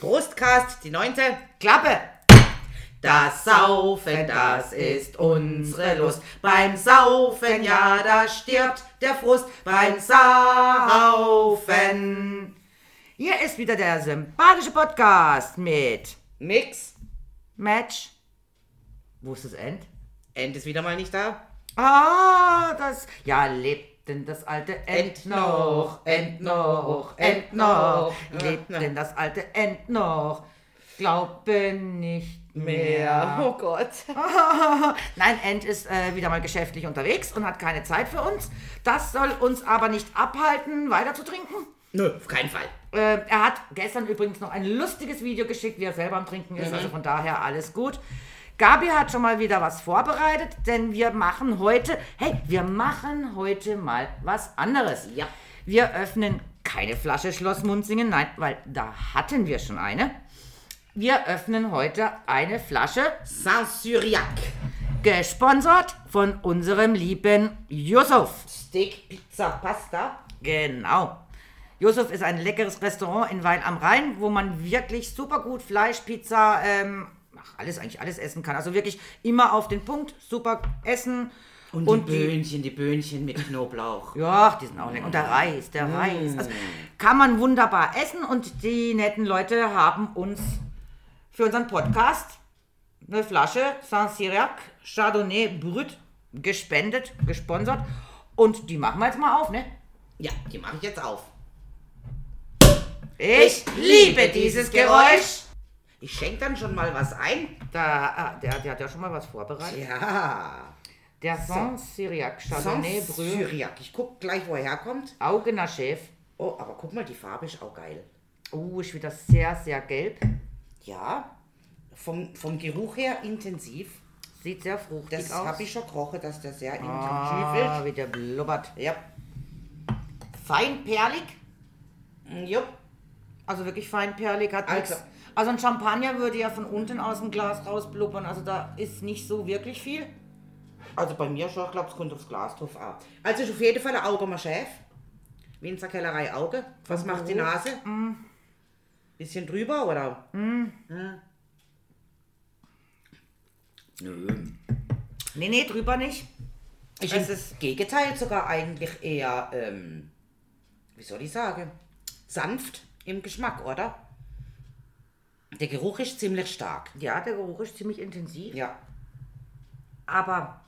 Prostcast, die neunte. Klappe! Das Saufen, das ist unsere Lust. Beim Saufen, ja, da stirbt der Frust. Beim Saufen. Hier ist wieder der sympathische Podcast mit Mix. Match. Wo ist das End? End ist wieder mal nicht da. Ah, das. Ja, lebt denn das alte End End noch? noch, End noch, End noch. Lebt denn das alte End noch? Glaube nicht Mehr. Oh Gott. Nein, End ist äh, wieder mal geschäftlich unterwegs und hat keine Zeit für uns. Das soll uns aber nicht abhalten, weiter zu trinken. Nö, auf keinen Fall. Äh, er hat gestern übrigens noch ein lustiges Video geschickt, wie er selber am Trinken ist. Mhm. Also von daher alles gut. Gabi hat schon mal wieder was vorbereitet, denn wir machen heute, hey, wir machen heute mal was anderes. Ja. Wir öffnen keine Flasche Schloss Munzingen, nein, weil da hatten wir schon eine. Wir öffnen heute eine Flasche, Saint-Syriac. gesponsert von unserem lieben Yusuf. Steak, Pizza, Pasta. Genau. Yusuf ist ein leckeres Restaurant in Weil am Rhein, wo man wirklich super gut Fleisch, Pizza, ähm, ach, alles, eigentlich alles essen kann. Also wirklich immer auf den Punkt, super essen. Und, Und die die- Böhnchen, die Böhnchen mit Knoblauch. Ja, die sind auch lecker. Und der Reis, der Reis. Also kann man wunderbar essen und die netten Leute haben uns für unseren Podcast eine Flasche Saint-Cyriac Chardonnay Brut gespendet, gesponsert. Und die machen wir jetzt mal auf, ne? Ja, die mache ich jetzt auf. Ich liebe dieses Geräusch. Ich schenke dann schon mal was ein. Da, ah, der, der hat ja schon mal was vorbereitet. Ja. Der Saint-Cyriac Chardonnay Brut Saint-Syriac. Ich guck gleich, wo er herkommt. Augener Chef. Oh, aber guck mal, die Farbe ist auch geil. Oh, ist wieder sehr, sehr gelb. Ja, vom, vom Geruch her intensiv. Sieht sehr fruchtig Das aus. habe ich schon gerochen, dass der sehr intensiv Ah, wie der blubbert. ist. Ja. Fein perlig. Jupp. Also wirklich fein perlig. Hat Also. nix. Also ein Champagner würde ja von unten aus dem Glas rausblubbern. Also da ist nicht so wirklich viel. Also bei mir schon, ich glaube, es kommt aufs Glas drauf an. Also ist auf jeden Fall ein Auge mal Chef. Winzer Kellerei Auge. Was macht die Nase? Bisschen drüber, oder? Hm. Nö. Nee, nee, drüber nicht. Ich Es im Gegenteil sogar eigentlich eher, ähm, wie soll ich sagen, sanft im Geschmack, oder? Der Geruch ist ziemlich stark. Ja, der Geruch ist ziemlich intensiv. Ja. Aber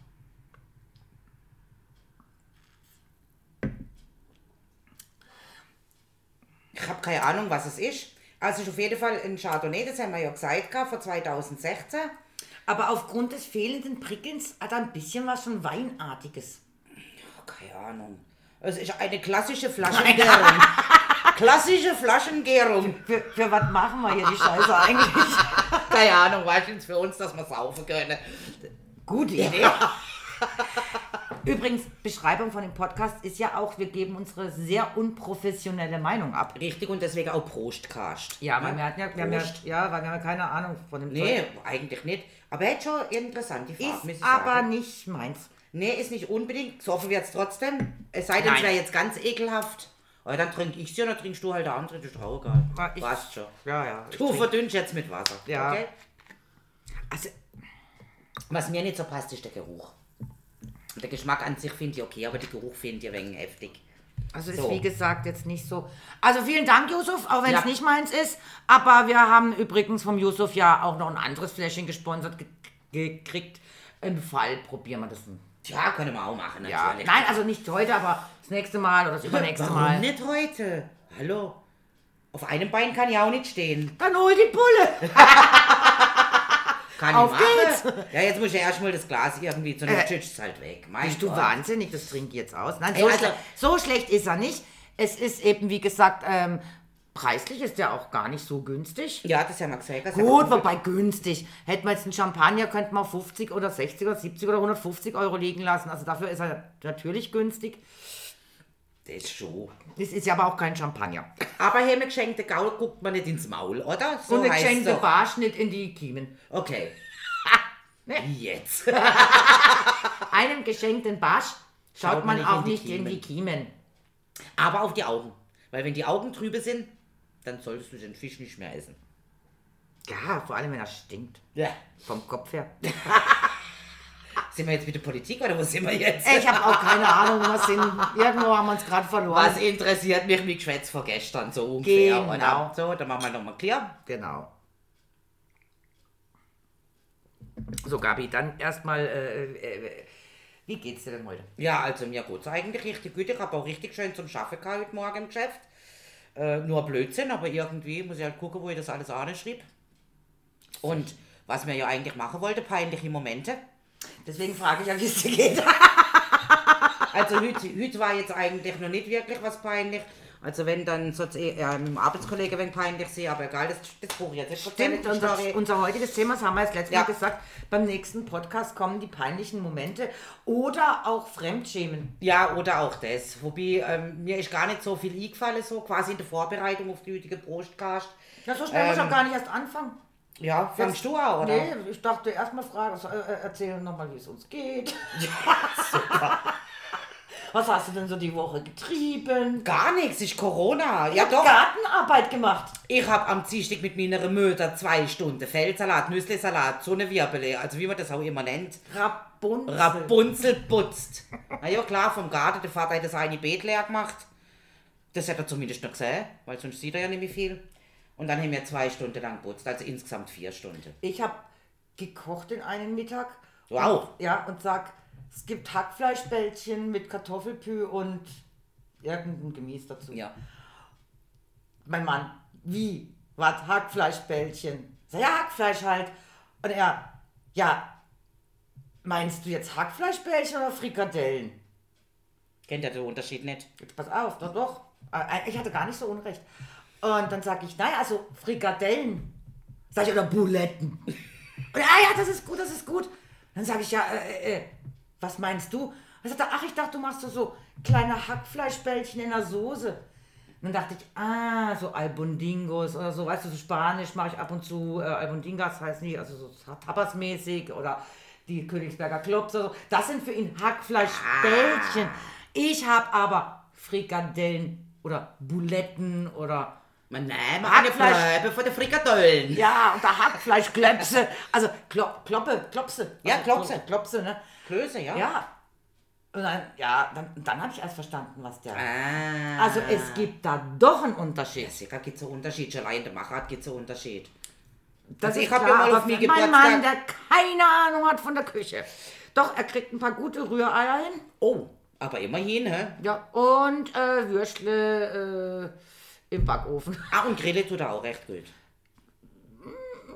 Ich habe keine Ahnung, was es ist. Also ist auf jeden Fall ein Chardonnay, das haben wir ja gesagt, von 2016. Aber aufgrund des fehlenden Prickelns hat er ein bisschen was schon Weinartiges. Keine Ahnung. Es ist eine klassische Flaschengärung. klassische Flaschengärung. Für, für was machen wir hier die Scheiße eigentlich? Keine Ahnung, du, für uns, dass wir saufen können. Gute Idee. Übrigens, Beschreibung von dem Podcast ist ja auch, wir geben unsere sehr unprofessionelle Meinung ab. Richtig und deswegen auch Prostcast. Ja, weil wir hatten ja, wir haben ja, ja, weil wir haben ja keine Ahnung von dem Nee, Zeug. eigentlich nicht. Aber er hat schon interessante Farbe, muss Ist ich aber sagen. nicht meins. Nee, ist nicht unbedingt. Gesoffen wird es trotzdem. Es sei denn, es Nein. wäre jetzt ganz ekelhaft. Aber dann trinke ich sie und dann trinkst du halt der andere. Das ist auch egal. Ah, ich- Passt schon. Ja, ja. Du trink- verdünnst jetzt mit Wasser. Ja. Okay? Also, Was mir nicht so passt, ist der Geruch. Der Geschmack an sich finde ich okay, aber der Geruch finde ich ein wenig heftig. also ist So. wie gesagt jetzt nicht so. Also vielen Dank, Yusuf, auch wenn es Ja. nicht meins ist. Aber wir haben übrigens vom Yusuf ja auch noch ein anderes Fläschchen gesponsert ge gekriegt. Im Fall probieren wir das. Tja, können wir auch machen, Ja, natürlich. nein, also nicht heute, aber nächste Mal oder das übernächste Warum Mal. nicht heute? Hallo? Auf einem Bein kann ich auch nicht stehen. Dann hol die Pulle. Kann Auf ich machen. Ja, jetzt muss ich erstmal das Glas irgendwie zu Äh, äh, Tschüss halt weg. Mein Bist du Gott. wahnsinnig? Das trinke ich jetzt aus. Nein, so, also- schle so schlecht ist er nicht. Es ist eben, wie gesagt, ähm, preislich ist er auch gar nicht so günstig. Ja, das haben wir gesagt. das Gut, wobei günstig. Hätten wir jetzt einen Champagner, könnten wir auf 50 oder 60 oder 70 oder 150 Euro liegen lassen. Also dafür ist er natürlich günstig. Das schon. Das ist ja aber auch kein Champagner. Aber hier mit geschenkte Gaul guckt man nicht ins Maul, oder? So Und eine geschenkte doch. Barschnitt in die Kiemen. Okay. Ne? Jetzt? Einem geschenkten Barsch schaut, man, auch nicht in Kiemen. die Kiemen. Aber auf die Augen. Weil wenn die Augen trübe sind, dann solltest du den Fisch nicht mehr essen. Ja, vor allem wenn er stinkt. Ja. Vom Kopf her. Sind wir jetzt mit der Politik oder wo sind wir jetzt? Ich habe auch keine Ahnung, wir sind. Irgendwo haben wir uns gerade verloren. Was interessiert mich mit Geschwätz von gestern so ungefähr? Genau. Oder? So, dann machen wir nochmal klar. Genau. So, Gabi, dann erstmal, äh, äh, wie geht's dir denn heute? Ja, also mir geht's eigentlich richtig gut. Ich habe auch richtig schön zum Schaffen gehabt heute Morgen im Geschäft. Äh, nur Blödsinn, aber irgendwie muss ich halt gucken, wo ich das alles anschrieb. Und was wir ja eigentlich machen wollte, peinliche Momente. Deswegen frage ich ja, wie es dir geht. Also heute, heute war jetzt eigentlich noch nicht wirklich was peinlich. Also wenn dann so äh, mit dem Arbeitskollege wenn peinlich sehe, aber egal, das, das buche ich jetzt. Stimmt, unser, unser heutiges Thema, das haben wir jetzt letztes Ja. Mal gesagt, beim nächsten Podcast kommen die peinlichen Momente oder auch Fremdschämen. Ja, oder auch das. Wobei, ähm, mir ist gar nicht so viel eingefallen, so quasi in der Vorbereitung auf die heutige Prostcast. Ja, so schnell muss ich Ähm, auch gar nicht erst anfangen. Ja, fangst du an, oder? Nee, ich dachte erstmal fragen, so, äh, erzähl nochmal, wie es uns geht. Was hast du denn so die Woche getrieben? Gar nichts, ist Corona. Ja Ich doch. Gartenarbeit gemacht. Ich hab am Dienstag mit meiner Mutter zwei Stunden Feldsalat, Nüsslisalat, so eine Wirbele, also wie man das auch immer nennt, Rapunzel. Rapunzel putzt. Na ja klar, vom Garten, der Vater hat das eine Beet leer gemacht. Das hat er zumindest noch gesehen, weil sonst sieht er ja nicht mehr viel. Und dann haben wir zwei Stunden lang putzt, also insgesamt vier Stunden. Ich habe gekocht den einen Mittag. Auch? Und, ja, und sag, es gibt Hackfleischbällchen mit Kartoffelpü und irgendein Gemüse dazu. Ja. Mein Mann, wie? Was? Hackfleischbällchen? Sag, ja, Hackfleisch halt. Und er, ja, meinst du jetzt Hackfleischbällchen oder Frikadellen? Kennt ihr den Unterschied nicht? Jetzt pass auf, doch, doch. Äh, Ich hatte gar nicht so unrecht. Und dann sage ich, naja, also Frikadellen. Sag ich, oder Buletten. Und ah ja, das ist gut, das ist gut. Dann sage ich, ja, äh, äh, was meinst du? Und sagt er, ach, ich dachte, du machst so, so kleine Hackfleischbällchen in der Soße. Und dann dachte ich, ah, so Albundingos oder so, weißt du, so Spanisch mache ich ab und zu, äh, Albundingas heißt nicht, also so Tapas-mäßig oder die Königsberger Klops oder so. Das sind für ihn Hackfleischbällchen. Ich habe aber Frikadellen oder Buletten oder Man nein, man kann Hackfleisch. ja bleiben von den Frikadellen. ja, und da Hackfleischklöpse, also Klop, Kloppe, Klopse. Ja, also, Klopse. so Klopse, ne? Klöße, ja? Ja. Und dann, ja, dann, dann habe ich erst verstanden, was der... Ah. Also es gibt da doch einen Unterschied. Sicher gibt es einen Unterschied, schon allein in der Machart gibt es einen Unterschied. Das Also ich hab klar, ja mal auf mir für mein Geburtstag- Mann, der keine Ahnung hat von der Küche. Doch, er kriegt ein paar gute Rühreier hin. Oh, aber immerhin, hä? Ja, und äh, Würstle äh, im Backofen. Ah, und Grille tut er auch recht gut.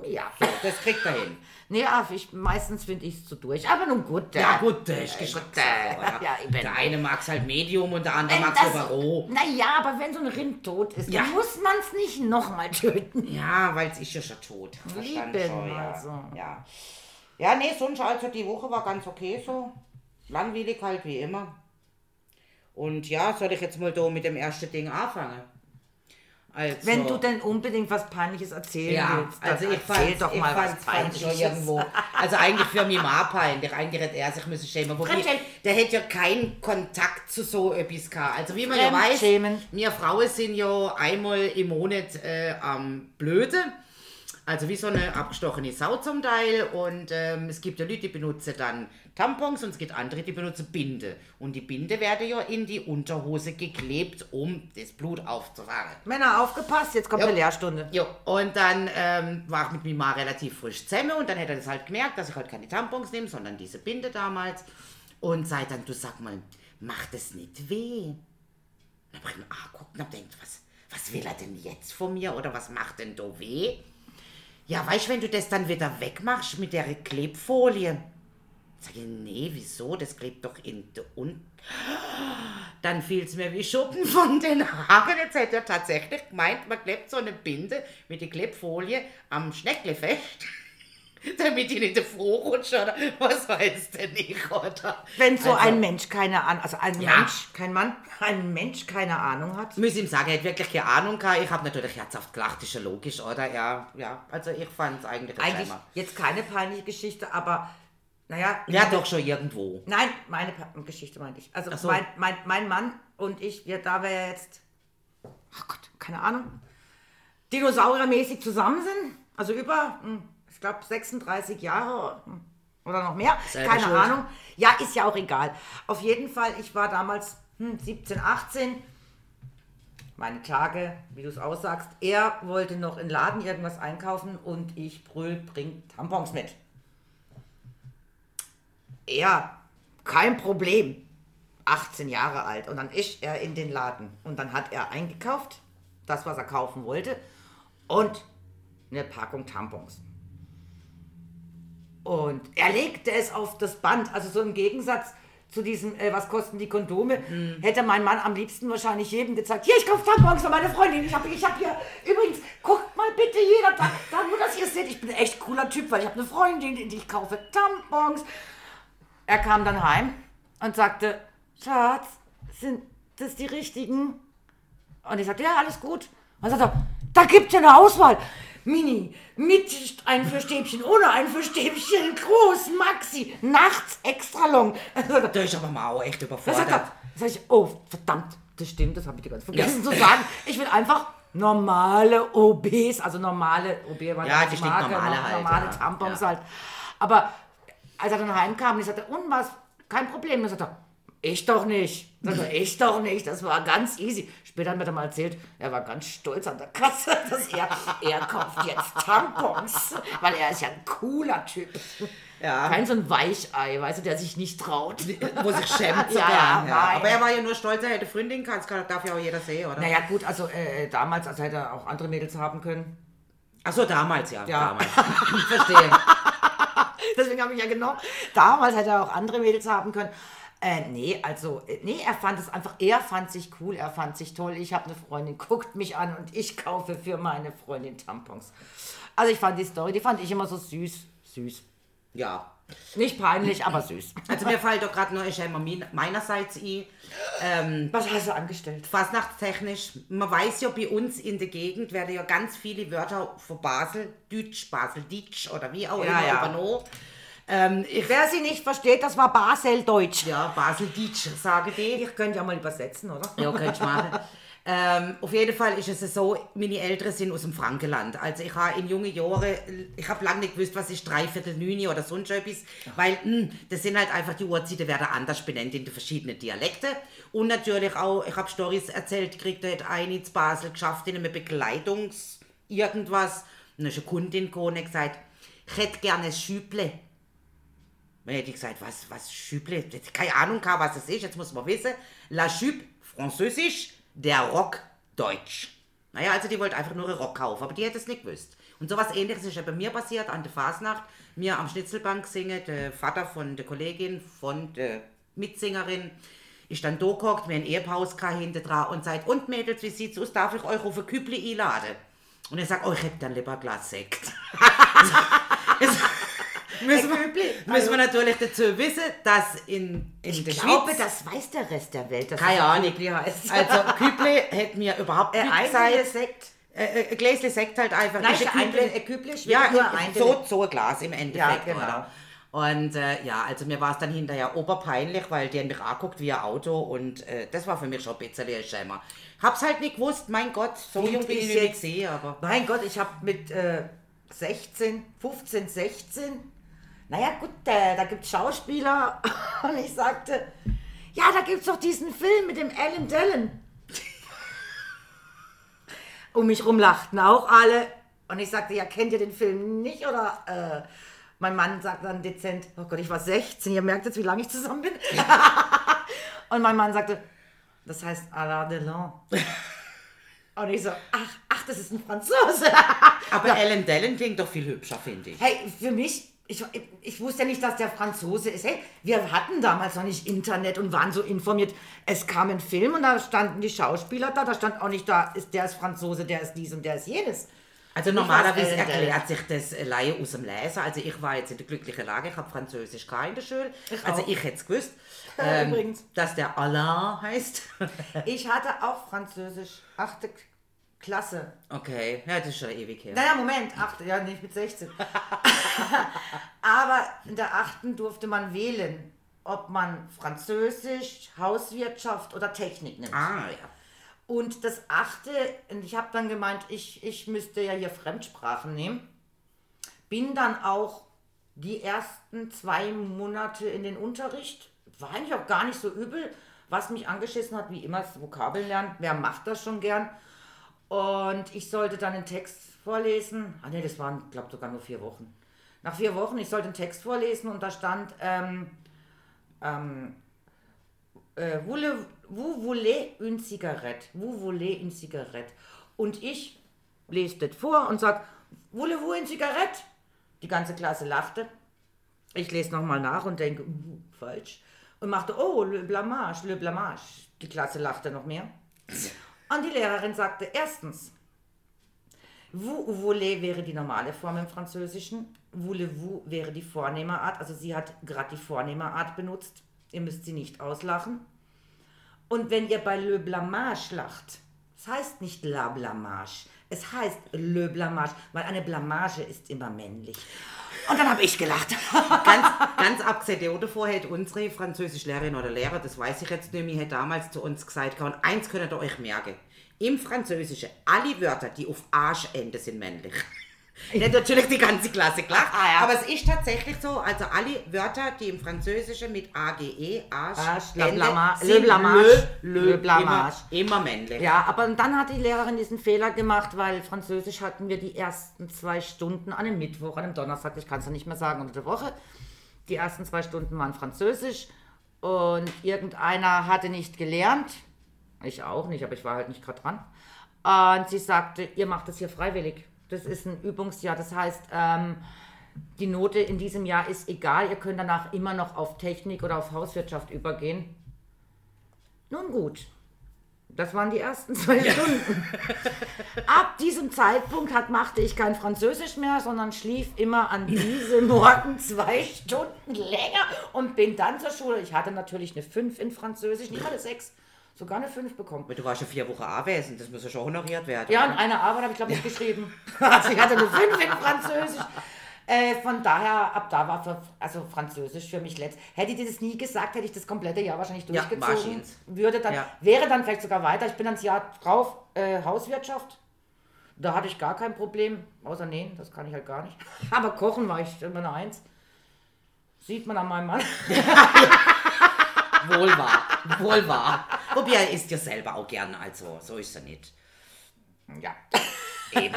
ja. So, das kriegt er hin. Nee, ach, ich, meistens finde ich es zu durch. Aber nun gut. der- Ja gut, ist Äh, Geschmackssache, oder? ja, eben. Der eine mag es halt Medium und der andere mag es aber roh. Naja, aber wenn so ein Rind tot ist, Ja. dann muss man es nicht nochmal töten. Ja, weil es ist ja schon tot. Lieben schon, ja. also. ja. Ja, nee, sonst also die Woche war ganz okay so. Langweilig halt wie immer. Und ja, soll ich jetzt mal da mit dem ersten Ding anfangen? Also, Wenn du denn unbedingt was Peinliches erzählen ja, willst, dann also ich erzähl fand, doch ich mal was Peinliches. irgendwo. Also eigentlich für mich mal peinlich. Eigentlich hätte er sich müssen schämen. Wobei, der hätte ja keinen Kontakt zu so etwas gehabt. Also wie man ja weiß, wir Frauen sind ja einmal im Monat äh, am Blöde. Also wie so eine abgestochene Sau zum Teil. Und ähm, es gibt ja Leute, die benutzen dann Tampons und es gibt andere, die benutzen Binde. Und die Binde werden ja in die Unterhose geklebt, um das Blut aufzufangen. Männer, aufgepasst, jetzt kommt Ja. eine Lehrstunde. Ja, und dann ähm, war ich mit mir mal relativ frisch zusammen und dann hat er das halt gemerkt, dass ich halt keine Tampons nehme, sondern diese Binde damals. Und sei dann, du sag mal, macht es nicht weh? Dann hab ich mir angeguckt und hab gedacht, was, was will er denn jetzt von mir oder was macht denn da weh? Ja, weißt wenn du das dann wieder wegmachst mit der Klebfolie. Sag ich, nee, wieso? Das klebt doch in der Un dann fiel es mir wie Schuppen von den Haaren. Jetzt hätte er tatsächlich gemeint, man klebt so eine Binde mit der Klebfolie am Schneckle fest, damit die nicht froh rutscht oder was weiß denn ich, oder? Wenn so Also, ein Mensch keine Ahnung, also ein Ja. Mensch, kein Mann, ein Mensch keine Ahnung hat. Muss ihm sagen, er hat wirklich keine Ahnung gehabt. Ich habe natürlich herzhaft gelacht, ist ja logisch, oder? Ja, ja. Also ich fand es eigentlich Eigentlich Schämer. jetzt keine peinliche Geschichte, aber naja. Ja, doch schon irgendwo. Nein, meine Geschichte meinte ich. Also Ach so. mein, mein, mein Mann und ich, wir, da wir jetzt, oh Gott, keine Ahnung, dinosauriermäßig zusammen sind, Also über, hm, ich glaube, 36 Jahre oder noch mehr. Selber Keine schuld. Ahnung. Ja, ist ja auch egal. Auf jeden Fall, ich war damals hm, 17, 18. Meine Tage, wie du es aussagst. Er wollte noch in den Laden irgendwas einkaufen und ich brüll, bring Tampons mit. Er, kein Problem. 18 Jahre alt. Und dann ist er in den Laden. Und dann hat er eingekauft, das, was er kaufen wollte, und eine Packung Tampons. Und er legte es auf das Band, also so im Gegensatz zu diesem, äh, was kosten die Kondome, hätte mein Mann am liebsten wahrscheinlich jedem gezeigt, hier, ich kaufe Tampons für meine Freundin, ich habe ich hab hier, übrigens, guckt mal bitte jeder, da, da nur, dass ihr es seht, ich bin ein echt cooler Typ, weil ich habe eine Freundin, die ich kaufe Tampons. Er kam dann heim und sagte, Schatz, sind das die richtigen? Und ich sagte, ja, alles gut. Und er, da gibt es ja eine Auswahl. Mini, mit ein für Stäbchen, ohne ein für Stäbchen, groß, Maxi, nachts extra long. Er, Da ist aber mal auch echt überfordert. er, sag ich, oh, verdammt, das stimmt, das habe ich dir ganz vergessen zu sagen. Ich will einfach normale OBs, also normale OB war Ja, die die stinknormale halt, normale ja. Tampons Ja. halt. Aber als er dann heimkam ich sagte, und was, kein Problem, dann sagt er, ich doch nicht. Ich doch nicht, das war ganz easy. Später hat mir dann mal erzählt, er war ganz stolz an der Kasse, dass er, er kauft jetzt Tampons, weil er ist ja ein cooler Typ. Ja. Kein so ein Weichei, weißt du, der sich nicht traut. Wo sich schämt Ja, ja. Aber er war ja nur stolz, er hätte Freundin gehabt. Das kann- darf ja auch jeder sehen, oder? Naja, gut, also äh, damals, also hätte er auch andere Mädels haben können. Ach so, damals, ja. Ja. Damals. Verstehe. Deswegen habe ich ja genommen. Damals hätte er auch andere Mädels haben können. Äh, nee, also, äh, nee, er fand es einfach, er fand sich cool, er fand sich toll. Ich habe eine Freundin, guckt mich an und ich kaufe für meine Freundin Tampons. Also ich fand die Story, die fand ich immer so süß, süß. Ja. Nicht peinlich, aber süß. Also mir fällt doch gerade noch ist ja immer mein- meinerseits ein, ähm, Was hast du angestellt? fastnachtstechnisch, man weiß ja bei uns in der Gegend werden ja ganz viele Wörter von Basel, Deutsch, Basel, Ditsch oder wie auch Ja, immer ja. übernommen. Ähm, ich, Wer sie nicht versteht, das war Baseldeutsch. ja, Basel, Ditsch, sage die. Ich könnte ja mal übersetzen, oder? Ja, könnt ihr machen. ähm, auf jeden Fall ist es so, meine Eltern sind aus dem Frankenland. Also ich habe in jungen Jahren, ich habe lange nicht gewusst, was ist Dreiviertel Neuni oder sonst etwas, weil mh, das sind halt einfach die Uhrzeiten werden anders benannt in den verschiedenen Dialekten. Und natürlich auch, ich habe Stories erzählt, kriegt da hat eine in Basel geschafft in einem Begleitungs irgendwas. Und dann ist eine Kundin gekommen und gesagt, ich hätte gerne ein Schüble. Dann hätte ich gesagt, was, was Schüble? Keine Ahnung, was es ist, jetzt muss man wissen. La Jupe, Französisch, der Rock, Deutsch. Naja, also die wollte einfach nur einen Rock kaufen, aber die hätte es nicht gewusst. Und sowas ähnliches ist ja bei mir passiert an der Fasnacht. Mir am Schnitzelbank singen, der Vater von der Kollegin, von der Mitsingerin, ist dann da gehockt, mir ein Ehepaus hinten dran und sagt, und Mädels, wie sieht's aus, darf ich euch auf ein Kübli einladen? Und er sagt, oh, ich hätte dann lieber ein Glas Sekt. Jetzt müssen, wir, müssen wir natürlich dazu wissen, dass in, in Ich der glaube, Schweiz... das weiß der Rest der Welt. Dass Keine Ahnung. Kübli heißt. Also Küble hätte mir überhaupt Äh, nicht gesagt. Sekt. Äh, äh, ein Gläschen Sekt halt einfach. Nein, ein Kübli ist ja, nur ein so, so ein Glas im Endeffekt. Ja, genau. Oder? Und äh, ja, also mir war es dann hinterher oberpeinlich, weil die haben mich anguckt wie ein Auto und äh, das war für mich schon ein bisschen ein Schämer. Hab's halt nicht gewusst, mein Gott, so jung bin ich ich nicht jetzt- sehe, aber... Mein Gott, ich habe mit äh, 16, 15, 16, naja gut, äh, da gibt es Schauspieler und ich sagte, ja, da gibt es doch diesen Film mit dem Alan Dillon. Um mich rum lachten auch alle und ich sagte, ja, kennt ihr den Film nicht oder... Äh, mein Mann sagt dann dezent, oh Gott, ich war 16, ihr merkt jetzt, wie lange ich zusammen bin. und mein Mann sagte, das heißt Alain Delon. Und ich so, ach, ach, das ist ein Franzose. Aber Ellen Dellen klingt doch viel hübscher, finde ich. hey, für mich, ich, ich wusste ja nicht, dass der Franzose ist. Hey, wir hatten damals noch nicht Internet und waren so informiert. Es kam ein Film und da standen die Schauspieler da, da stand auch nicht da, ist, der ist Franzose, der ist dies und der ist jenes. Also normalerweise Dellen. erklärt sich das äh, Laie aus dem Lesen. Also ich war jetzt in der glücklichen Lage, ich habe Französisch in der Schule. also auch. ich hätte es gewusst, ähm, übrigens. dass der Alain heißt. Ich hatte auch Französisch, achte Klasse. okay, ja, das ist schon ewig her. Naja, Moment, achte, ja, nicht mit 16. Aber in der achten durfte man wählen, ob man Französisch, Hauswirtschaft oder Technik nimmt. Ah, ja. Und das achte, ich habe dann gemeint, ich, ich müsste ja hier Fremdsprachen nehmen. bin dann auch die ersten zwei Monate in den Unterricht. War eigentlich auch gar nicht so übel. Was mich angeschissen hat, wie immer, das Vokabeln lernen. Wer macht das schon gern? Und ich sollte dann einen Text vorlesen. Ah ne, das waren, glaube sogar nur vier Wochen. Nach vier Wochen, ich sollte einen Text vorlesen und da stand, ähm, ähm, äh, vous voulez une cigarette? Vous voulez une cigarette? Und ich lese das vor und sage, voulez-vous une cigarette? Die ganze Klasse lachte. Ich lese nochmal nach und denke, uh, falsch. Und machte, oh, le blamage, le blamage. Die Klasse lachte noch mehr. Und die Lehrerin sagte, erstens, vous voulez wäre die normale Form im Französischen. Voulez-vous wäre die Vornehmerart. Also sie hat gerade die Vornehmerart benutzt. Ihr müsst sie nicht auslachen. Und wenn ihr bei le blamage lacht, es heißt nicht la blamage, es heißt le blamage, weil eine Blamage ist immer männlich. Und dann habe ich gelacht. ganz, ganz abgesehen davor hätte unsere Französischlehrerin oder Lehrer, das weiß ich jetzt nicht mehr, hätte damals zu uns gesagt, und eins könnt ihr euch merken. Im Französischen, alle Wörter, die auf Arsch enden, sind männlich. Nicht natürlich die ganze Klasse gelacht, Ah, ja. aber es ist tatsächlich so, also alle Wörter, die im Französischen mit AGE, Arsch, Arsch, la enden, le blamage, le, le le blamage. Immer, immer männlich. Ja, aber dann hat die Lehrerin diesen Fehler gemacht, weil Französisch hatten wir die ersten zwei Stunden an einem Mittwoch, an einem Donnerstag, ich kann es ja nicht mehr sagen, unter der Woche. Die ersten zwei Stunden waren Französisch und irgendeiner hatte nicht gelernt. Ich auch nicht, aber ich war halt nicht gerade dran. Und sie sagte, ihr macht das hier freiwillig. Das ist ein Übungsjahr. Das heißt, ähm, die Note in diesem Jahr ist egal. Ihr könnt danach immer noch auf Technik oder auf Hauswirtschaft übergehen. Nun gut. Das waren die ersten zwei Stunden. Ab diesem Zeitpunkt hat, machte ich kein Französisch mehr, sondern schlief immer an diesem Morgen zwei Stunden länger und bin dann zur Schule. Ich hatte natürlich eine 5 in Französisch, ich hatte 6, sogar eine 5 bekommen. Aber Du warst ja vier Wochen anwesend, das muss ja schon honoriert werden. Ja, und eine Arbeit habe ich, glaube ich, geschrieben. Also ich hatte eine 5 in Französisch. Äh, von daher, ab da war für, also Französisch für mich letzt. Hätte ich das nie gesagt, hätte ich das komplette Jahr wahrscheinlich Ja, durchgezogen. wahrscheinlich. würde dann, Ja. wäre dann vielleicht sogar weiter. Ich bin das Jahr drauf, äh, Hauswirtschaft. Da hatte ich gar kein Problem, außer nähen, das kann ich halt gar nicht. Aber kochen war ich immer eine Eins. Sieht man an meinem Mann. Wohl wahr, wohl wahr. Wobei er isst ja selber auch gern, also so ist er nicht. Ja. Eben.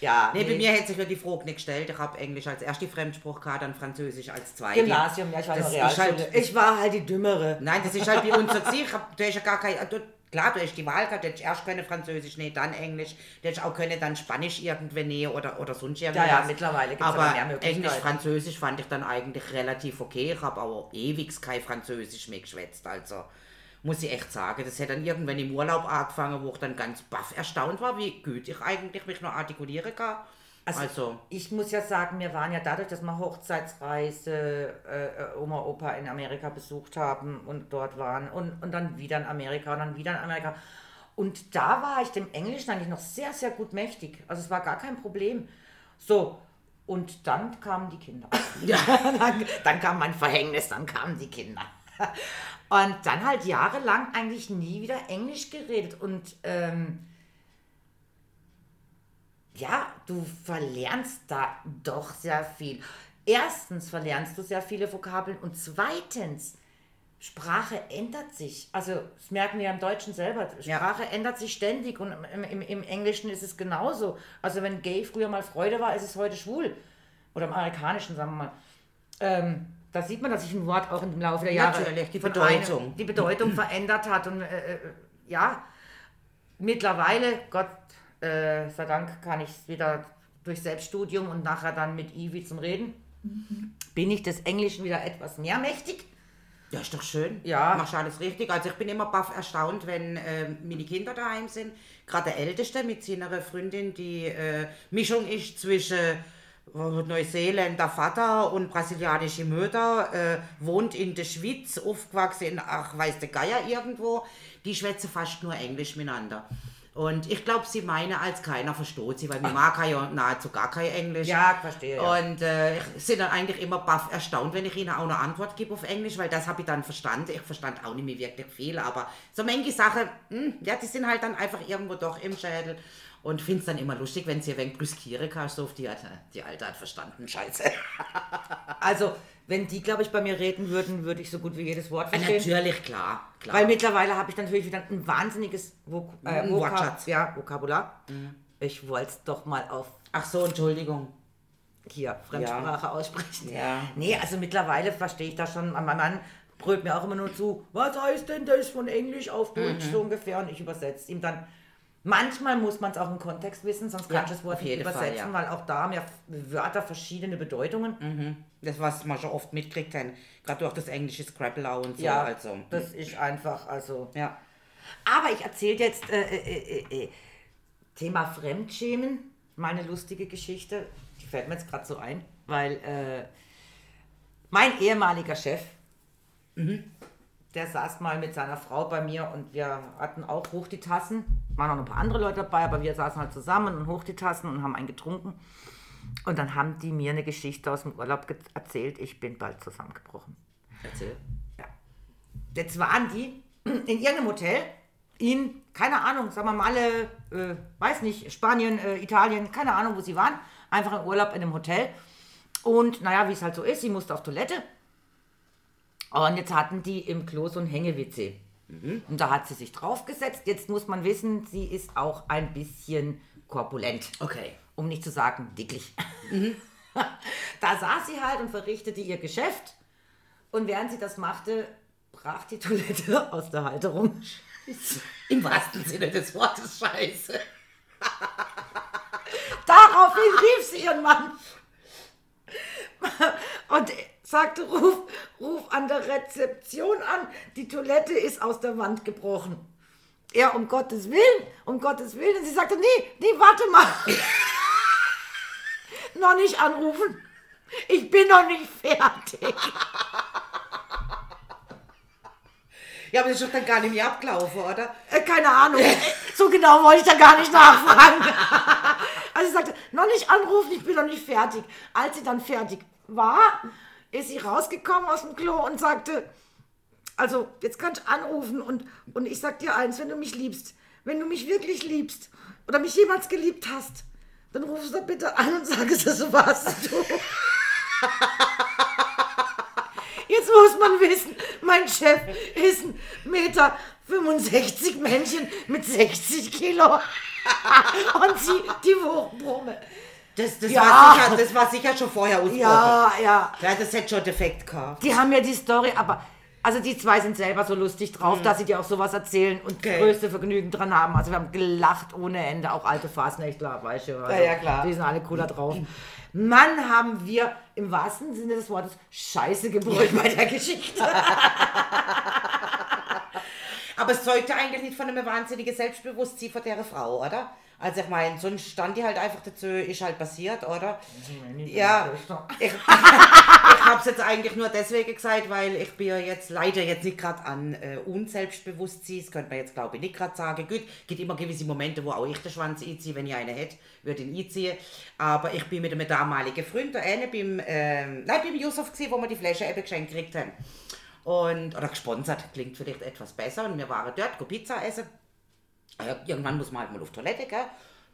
Ja, Nee, bei nee. mir hätte sich ja die Frage nicht gestellt. Ich habe Englisch als erste Fremdsprache gehabt, dann Französisch als zweite. Gymnasium, ja, ich war Das ist halt- Realschule. ich war halt die Dümmere. Nein, das ist halt bei uns so. Ich hab, du hast ja gar kein, klar, du hast die Wahl gehabt, du hättest erst können Französisch, nee, dann Englisch, du hättest auch können dann Spanisch irgendwie nee oder, oder sonst irgendwas. Ja, ja, mittlerweile gibt's aber aber mehr Möglichkeiten. Englisch, Französisch fand ich dann eigentlich relativ okay. Ich habe aber ewig kein Französisch mehr geschwätzt, also muss ich echt sagen. Das hat dann irgendwann im Urlaub angefangen, wo ich dann ganz baff erstaunt war, wie gut ich eigentlich mich noch artikulieren kann. Also, Ich muss ja sagen, wir waren ja dadurch, dass wir Hochzeitsreise, äh, äh, Oma, Opa in Amerika besucht haben und dort waren und, und dann wieder in Amerika und dann wieder in Amerika. Und da war ich dem Englischen eigentlich noch sehr, sehr gut mächtig. Also es war gar kein Problem. So, und dann kamen die Kinder. Ja. dann, dann kam mein Verhängnis, dann kamen die Kinder. Und dann halt jahrelang eigentlich nie wieder Englisch geredet. Und ähm, ja, du verlernst da doch sehr viel. Erstens verlernst du sehr viele Vokabeln und zweitens, Sprache ändert sich. Also, das merken wir ja im Deutschen selber. Sprache ändert sich ständig und im, im, im Englischen ist es genauso. Also, wenn gay früher mal Freude war, ist es heute schwul. Oder im Amerikanischen, sagen wir mal. Ähm, da sieht man, dass sich ein Wort auch im Laufe der Jahre Natürlich, die Bedeutung. einem- die Bedeutung verändert hat. Und äh, äh, ja, mittlerweile, Gott äh, sei Dank, kann ich es wieder durch Selbststudium und nachher dann mit Ivi zum Reden, bin ich des Englischen wieder etwas mehr mächtig. Ja, ist doch schön. Ja. Machst alles richtig. Also ich bin immer baff erstaunt, wenn ähm, meine Kinder daheim sind. Gerade der Älteste mit seiner Freundin, die äh, Mischung ist zwischen äh, Neuseeländer Vater und brasilianische Mutter, äh, wohnt in der Schweiz, aufgewachsen in, ach, weiß der Geier irgendwo. Die schwätzen fast nur Englisch miteinander. Und ich glaube, sie meinen, als keiner versteht sie, weil mir mag ja nahezu gar kein Englisch. Ja, verstehe, ja. Und äh, ich sind dann eigentlich immer baff erstaunt, wenn ich ihnen auch eine Antwort gebe auf Englisch, weil das habe ich dann verstanden. Ich verstand auch nicht mehr wirklich viel, aber so manche Sachen, hm, ja, die sind halt dann einfach irgendwo doch im Schädel. Und finde es dann immer lustig, wenn sie ein wenig brüskieren kann, so auf die, Art, die Alte hat verstanden, scheiße. Also, wenn die, glaube ich, bei mir reden würden, würde ich so gut wie jedes Wort verstehen. Natürlich, klar, klar. Weil mittlerweile habe ich natürlich wieder ein wahnsinniges Vok äh, Ein Vokab Wortschatz. ja, Vokabular. Ich wollte es doch mal auf Ach so, Entschuldigung. hier Fremdsprache aussprechen. Ja. Nee, also mittlerweile verstehe ich das schon. Mein Mann brüllt mir auch immer nur zu, was heißt denn das von Englisch auf Deutsch Mhm. so ungefähr? Und ich übersetze ihm dann. Manchmal muss man es auch im Kontext wissen, sonst Ja, kann ich das Wort nicht jeden Fall, übersetzen, ja. weil auch da haben ja Wörter verschiedene Bedeutungen. Das, was man schon oft mitkriegt, gerade durch das englische Scrabble und so. Ja, also. das ist einfach, also. Ja. Aber ich erzähle jetzt äh, äh, äh, äh, Thema Fremdschämen, meine lustige Geschichte. Die fällt mir jetzt gerade so ein, weil äh, mein ehemaliger Chef, der saß mal mit seiner Frau bei mir und wir hatten auch hoch die Tassen. Waren noch ein paar andere Leute dabei, aber wir saßen halt zusammen und hoch die Tassen und haben einen getrunken. Und dann haben die mir eine Geschichte aus dem Urlaub erzählt. Ich bin bald zusammengebrochen. Erzähl. Ja. Jetzt waren die in irgendeinem Hotel in, keine Ahnung, sagen wir mal, alle, äh, weiß nicht, Spanien, äh, Italien, keine Ahnung, wo sie waren. Einfach im Urlaub in einem Hotel. Und naja, wie es halt so ist, sie musste auf Toilette. Und jetzt hatten die im Klo so ein Hänge-WC. Und da hat sie sich draufgesetzt. Jetzt muss man wissen, sie ist auch ein bisschen korpulent Okay. um nicht zu sagen dicklich. da saß sie halt und verrichtete ihr Geschäft. Und während sie das machte, brach die Toilette aus der Halterung. Im wahrsten Sinne des Wortes scheiße. Daraufhin rief sie ihren Mann und sagte, ruf, ruf an der Rezeption an, die Toilette ist aus der Wand gebrochen. Er, um Gottes Willen, um Gottes Willen. Und sie sagte, nee, nee, warte mal. noch nicht anrufen. Ich bin noch nicht fertig. Ja, aber das ist doch dann gar nicht mehr abgelaufen, oder? Äh, keine Ahnung. So genau wollte ich da gar nicht nachfragen. Also sie sagte, noch nicht anrufen, ich bin noch nicht fertig. Als sie dann fertig war, ist sie rausgekommen aus dem Klo und sagte, also jetzt kannst du anrufen und, und ich sag dir eins, wenn du mich liebst, wenn du mich wirklich liebst oder mich jemals geliebt hast, dann rufst du bitte an und sag es, das warst du. Jetzt muss man wissen, mein Chef ist ein Meter 65 Männchen mit 60 Kilo. Und sie, die Wurmbrumme. Das, das, Ja. war sicher, das war sicher schon vorher ausgebrochen. Ja, ja. Ja, das hätte schon defekt gehabt. Die haben ja die Story, aber also die zwei sind selber so lustig drauf, dass sie dir auch sowas erzählen und Okay. größte Vergnügen dran haben. Also wir haben gelacht ohne Ende, auch alte Fasnächtler, weißt du. Also Ja, ja, klar. Die sind alle cooler drauf. Mann, haben wir im wahrsten Sinne des Wortes Scheiße gebrüllt bei der Geschichte. Aber es zeugte eigentlich nicht von einem wahnsinnigen Selbstbewusstsein von der Frau, oder? Also ich meine, sonst stand die halt einfach dazu, ist halt passiert, oder? Ja, ich, ich habe es jetzt eigentlich nur deswegen gesagt, weil ich bin ja jetzt leider jetzt nicht gerade an äh, Unselbstbewusstsein, das könnte man jetzt glaube ich nicht gerade sagen. Gut, gibt immer gewisse Momente, wo auch ich den Schwanz einziehe, wenn ich einen hätte, würde ihn einziehen. Aber ich bin mit einem damaligen Freund, der eine beim, ähm, nein, beim Yusuf gewesen, wo wir die Flasche eben geschenkt gekriegt haben. Und, oder gesponsert, klingt vielleicht etwas besser. Und wir waren dort, go Pizza essen. Äh, irgendwann muss man halt mal auf Toilette, gell?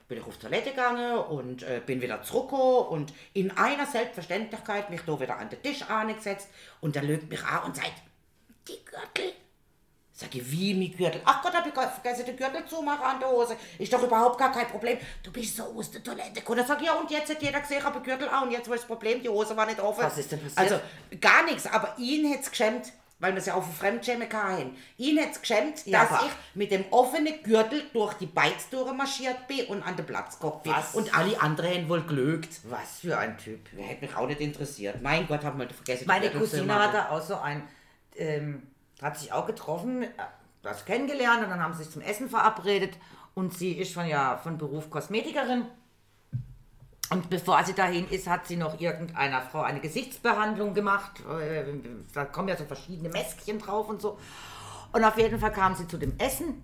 Bin ich auf Toilette gegangen und äh, bin wieder zurückgekommen und in einer Selbstverständlichkeit mich da wieder an den Tisch angesetzt und der lügt mich an und sagt, die Gürtel. Sag ich, wie mit Gürtel? Ach Gott, hab ich vergessen, den Gürtel zu machen an der Hose. Ist doch überhaupt gar kein Problem. Du bist so aus der Toilette gekommen. Dann sag ich, ja, und jetzt hat jeder gesehen, ich habe Gürtel an und jetzt war das Problem, die Hose war nicht offen. Was ist denn passiert? Also, gar nichts, aber ihn hätte es geschämt, weil wir es ja auf dem Fremdschämen hatten. Ihn hätte es geschämt, Ja, dass aber- ich mit dem offenen Gürtel durch die Bikes durchmarschiert bin und an den Platz gekommen bin. Was? Und alle anderen haben wohl gelügt. Was für ein Typ. Hätte mich auch nicht interessiert. Mein Gott, haben wir vergessen. Meine Cousine hatte auch so ein, ähm, hat sich auch getroffen, äh, das kennengelernt und dann haben sie sich zum Essen verabredet und sie ist von, ja, von Beruf Kosmetikerin. Und bevor sie dahin ist, hat sie noch irgendeiner Frau eine Gesichtsbehandlung gemacht. Äh, Da kommen ja so verschiedene Mäskchen drauf und so. Und auf jeden Fall kam sie zu dem Essen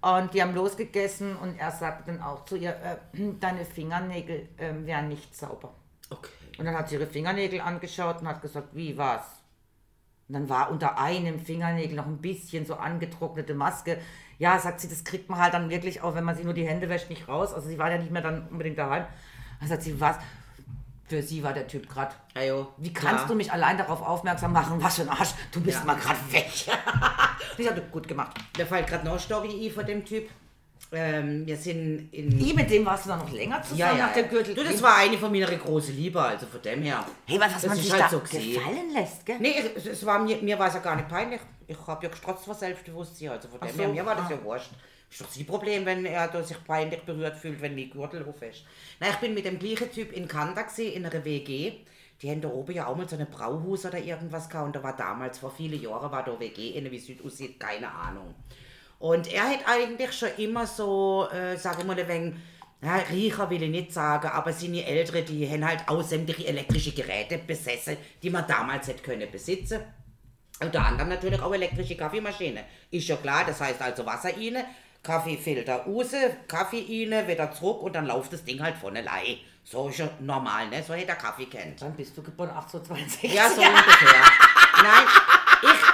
und die haben losgegessen und er sagte dann auch zu ihr, äh, deine Fingernägel äh, wären nicht sauber. Okay. Und dann hat sie ihre Fingernägel angeschaut und hat gesagt, wie war's? Und dann war unter einem Fingernägel noch ein bisschen so angetrocknete Maske. Ja, sagt sie, das kriegt man halt dann wirklich auch, wenn man sich nur die Hände wäscht, nicht raus. Also sie war ja nicht mehr dann unbedingt daheim. Dann sagt sie, was? Für sie war der Typ gerade. Ajo, Wie kannst klar. du mich allein darauf aufmerksam machen? Was für ein Arsch, du bist Ja. mal gerade weg. ich habe gut gemacht. Da fällt gerade noch Story von dem Typ. Ähm, wir sind in. I, mit dem warst du dann noch länger zusammen nach dem Gürtel. Du, das war eine von meiner großen Liebe, also von dem her. hey, was, was das man sich halt da so gefallen lässt, gell? Nee, es, es war mir, mir war es ja gar nicht peinlich. Ich habe ja gestrotzt vor Selbstbewusstsein. Also von Ach dem so, her, mir war das ah. ja wurscht. Ist doch sein Problem, wenn er sich peinlich berührt fühlt, wenn die Gürtel auf ist. Na, ich bin mit dem gleichen Typ in gewesen, in einer WG. Die haben da oben ja auch mal so eine Brauhus oder irgendwas gehabt. Und da war damals, vor vielen Jahren, war da WG, in wie Süd aussieht, keine Ahnung. Und er hat eigentlich schon immer so, äh, sag ich mal, ein wenig, ja, Riecher will ich nicht sagen, aber seine Eltern, die haben halt auch sämtliche elektrische Geräte besessen, die man damals hätte können besitzen. Unter anderem natürlich auch elektrische Kaffeemaschine. Ist ja klar, das heißt also Wasser rein, Kaffeefilter raus, Kaffee rein, wieder zurück und dann läuft das Ding halt von allein. So ist ja normal, ne? So hätte er Kaffee kennt. Dann bist du geboren 1862. Ja, so ungefähr. Nein, ich,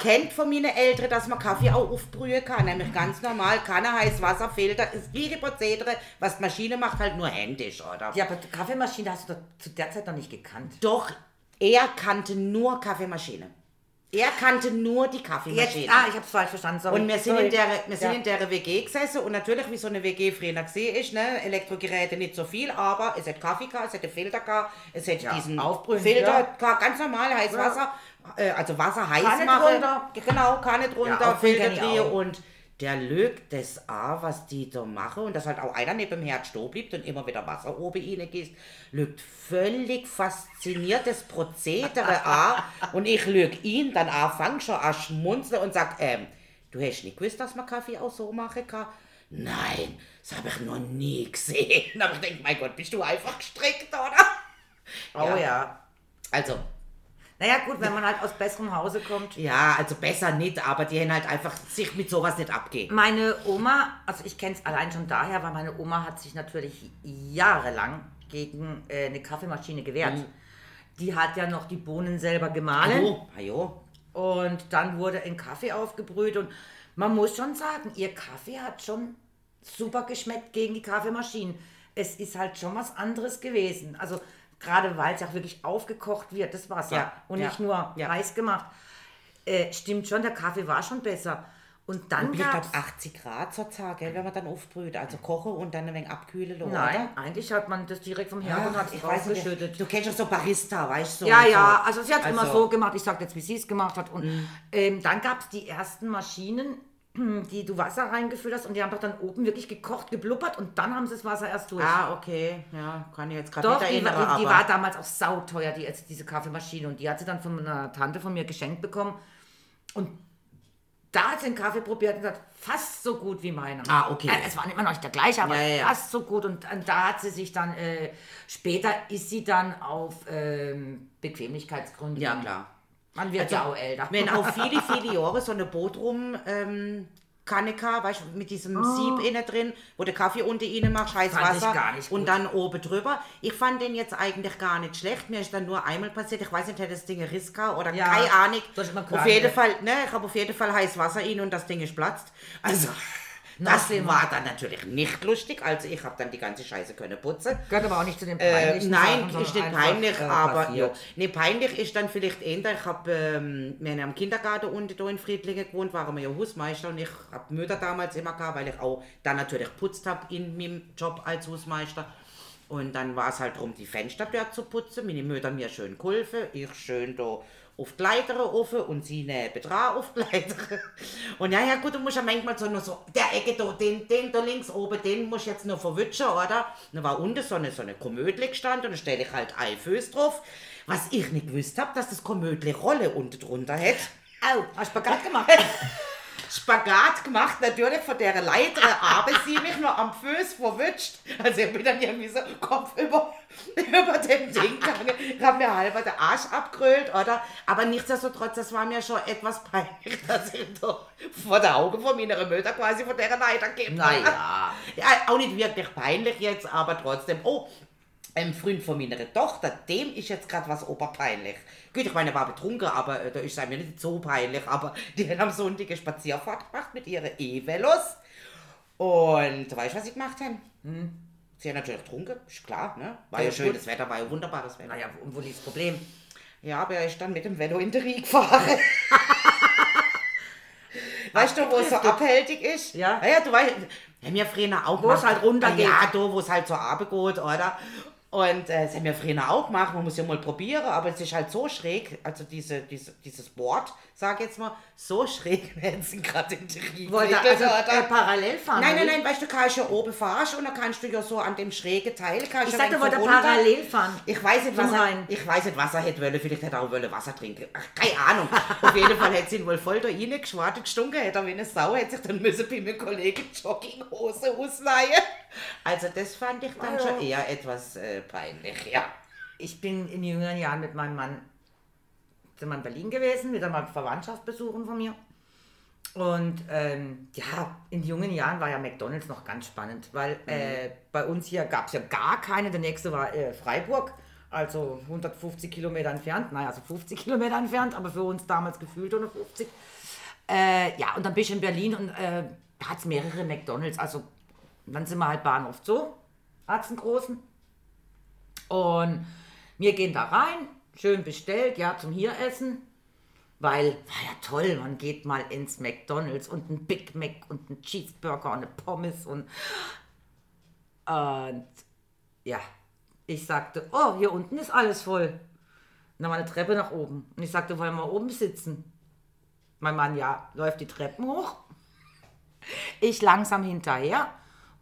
kennt von meinen Eltern, dass man Kaffee auch aufbrühen kann. Nämlich ganz normal, Kanne, heiß Wasser, Filter. Das gleiche Prozedere, was die Maschine macht, halt nur händisch, oder? Ja, aber die Kaffeemaschine hast du doch zu der Zeit noch nicht gekannt. Doch, er kannte nur Kaffeemaschine. Er kannte nur die Kaffeemaschine. Jetzt, ah, ich hab's falsch verstanden. Sorry. Und wir sind, Sorry. in der, wir sind Ja. in der WG gesessen und natürlich, wie so eine WG früher gesehen ist, ne, Elektrogeräte nicht so viel, aber es hat Kaffee gehabt, es hat einen Filter gehabt, es hat Ja, diesen aufbrühen, Filter ja. gehabt, ganz normal, heißes. Wasser, äh, also Wasser heiß Kanne machen. drunter. Genau, Kanne drunter, Ja, Filter auch. und der lügt das an, was die da machen und dass halt auch einer neben dem Herd stehen bleibt und immer wieder Wasser oben reingießt, lügt völlig fasziniert das Prozedere an und ich lüg ihn dann an, fang schon an schmunzeln und sag, ähm, du hast nicht gewusst, dass man Kaffee auch so machen kann? Nein, das habe ich noch nie gesehen. Aber ich denke, mein Gott, bist du einfach gestrickt, oder? Oh ja. Also, Naja, gut, wenn man halt aus besserem Hause kommt. ja, also besser nicht, aber die haben halt einfach sich mit sowas nicht abgehen. Meine Oma, also ich kenne es allein schon daher, weil meine Oma hat sich natürlich jahrelang gegen äh, eine Kaffeemaschine gewehrt. Mhm. Die hat ja noch die Bohnen selber gemahlen. Hallo, hallo. Und dann wurde ein Kaffee aufgebrüht und man muss schon sagen, ihr Kaffee hat schon super geschmeckt gegen die Kaffeemaschinen. Es ist halt schon was anderes gewesen. Also gerade weil es ja auch wirklich aufgekocht wird, das Wasser. Ja, und ja, nicht nur ja. heiß gemacht. Äh, stimmt schon, der Kaffee war schon besser. Und dann Ich glaube gab's 80 Grad zur Zeit, gell, wenn man dann aufbrüht. Also kochen und dann ein wenig abkühlen. oder? Nein, eigentlich hat man das direkt vom Herd und hat es draufgeschüttet. du kennst doch so Barista, weißt du? so, Ja, so. ja, also sie hat es immer Also- Mhm. so gemacht, ich sag jetzt, wie sie es gemacht hat. Und ähm, dann gab es die ersten Maschinen, die du Wasser reingefüllt hast und die haben doch dann oben wirklich gekocht, geblubbert und dann haben sie das Wasser erst durch. Ah, okay. Ja, kann ich jetzt gerade Doch, nicht die, erinnern. war- die, die aber war damals auch sauteuer, die, jetzt diese Kaffeemaschine. Und die hat sie dann von einer Tante von mir geschenkt bekommen. Und da hat sie den Kaffee probiert und gesagt, fast so gut wie meiner. Ah, okay. Äh, Es war immer noch nicht der gleiche, aber Ja, ja, ja. fast so gut. Und, und da hat sie sich dann, äh, später ist sie dann auf ähm, Bequemlichkeitsgründen. Ja, klar. Man wird Also, ja auch älter. Wenn auch viele, viele Jahre so eine Bootrum ähm, Kanne gehabt, weißt du, mit diesem Sieb innen drin, wo der Kaffee unten rein machst, heiß Oh. Fand Wasser gar nicht und gut. dann oben drüber. Ich fand den jetzt eigentlich gar nicht schlecht. Mir ist dann nur einmal passiert, ich weiß nicht, hätte das Ding gehabt oder Ja, keine Ahnung. soll ich mal Auf jeden. Fall, ne, ich habe auf jeden Fall heiß Wasser rein und das Ding ist platzt. Also, das schlimmer. war dann natürlich nicht lustig. Also ich habe dann die ganze Scheiße können putzen. Gehört aber auch nicht zu den Äh, peinlichen nein, Sachen, ist nicht peinlich, äh, aber ja. Nee, peinlich ist dann vielleicht eher, ich habe ähm, wir haben am Kindergarten unten da in Friedlingen gewohnt, waren wir ja Hausmeister und ich habe Mütter damals immer gehabt, weil ich auch dann natürlich geputzt habe in meinem Job als Hausmeister. Und dann war es halt darum, die Fenster dort zu putzen. Meine Mütter mir schön geholfen, ich schön da auf die Leiter offen und sie neben dran auf die Leiter. Und ja, ja gut, du musst ja manchmal so nur so, der Ecke da, den, den da links oben, den musst jetzt noch verwutschen, oder? Dann war unten so eine, so eine Komödle gestanden und da stelle ich halt ein Füß drauf. Was ich nicht gewusst habe, dass das Komödle Rolle unten drunter hat. Au, hast du Spagat gemacht? Spagat gemacht, natürlich von der Leiter, aber sie mich nur am Fuß verwünscht. Also ich bin dann irgendwie so Kopf über, über dem Ding gegangen. Ich habe mir halber den Arsch abgerollt, oder? Aber nichtsdestotrotz, das war mir schon etwas peinlich, dass ich da vor der Augen von meiner Mutter quasi von der Leiter gegeben habe. Naja. Ja, auch nicht wirklich peinlich jetzt, aber trotzdem. Oh, ein Freund von meiner Tochter, dem ist jetzt gerade was oberpeinlich. Gut, ich meine, er war betrunken, aber äh, da ist es mir nicht so peinlich, aber die haben am Sonntag eine Spazierfahrt gemacht mit ihren E-Velos. Und weißt du, was sie gemacht haben? Sie haben natürlich getrunken, ist klar, ne? War ja, Ja, schönes. Wetter, war ja wunderbares Wetter. Naja, und wo liegt das Problem? Ja, aber er ist dann mit dem Velo in der Rie gefahren. weißt du, wo es so abhältig ist? Ja. Ja, du weißt, haben wir früher auch Wo es halt runtergeht. Ja, da, wo es halt so runtergeht, oder? Und äh, das haben wir früher auch gemacht, man muss ja mal probieren, aber es ist halt so schräg, also diese, diese, dieses Board, sag jetzt mal, so schräg, wenn sie gerade in die Rie Wollte also äh, parallel fahren? Nein, nein, nein, weißt du, du kannst ja oben fahren und dann kannst du ja so an dem schrägen Teil, kannst Ich ja sagte, wollte parallel fahren. Ich weiß nicht, was er, ich weiß nicht, was er hätte wollen. Vielleicht hätte er auch wollen Wasser trinken. Ach, keine Ahnung. Auf jeden Fall hätte sie ihn wohl voll da reingeschwart, gestunken, hätte er wie eine Sau, hätte sich dann müssen bei meinem Kollegen Jogginghose ausleihen. Also das fand ich dann Ah, ja. schon eher etwas äh, peinlich, ja. Ich bin in jüngeren Jahren mit meinem Mann sind wir in Berlin gewesen, wieder mal Verwandtschaft besuchen von mir. Und ähm, ja, in jungen Jahren war ja McDonalds noch ganz spannend, weil äh, bei uns hier gab es ja gar keine. Der nächste war äh, Freiburg, also 150 Kilometer entfernt, naja, also 50 Kilometer entfernt, aber für uns damals gefühlt 150. Äh, ja, und dann bin ich in Berlin und äh, da hat es mehrere McDonalds. Also dann sind wir halt Bahnhof Zoo, hat einen großen. Und wir gehen da rein, schön bestellt, ja, zum hier essen. Weil, war ja toll, man geht mal ins McDonalds und ein Big Mac und ein Cheeseburger und eine Pommes und. Und ja, ich sagte, oh, hier unten ist alles voll. Und dann war eine Treppe nach oben. Und ich sagte, wollen wir oben sitzen? Mein Mann, ja, läuft die Treppen hoch. Ich langsam hinterher.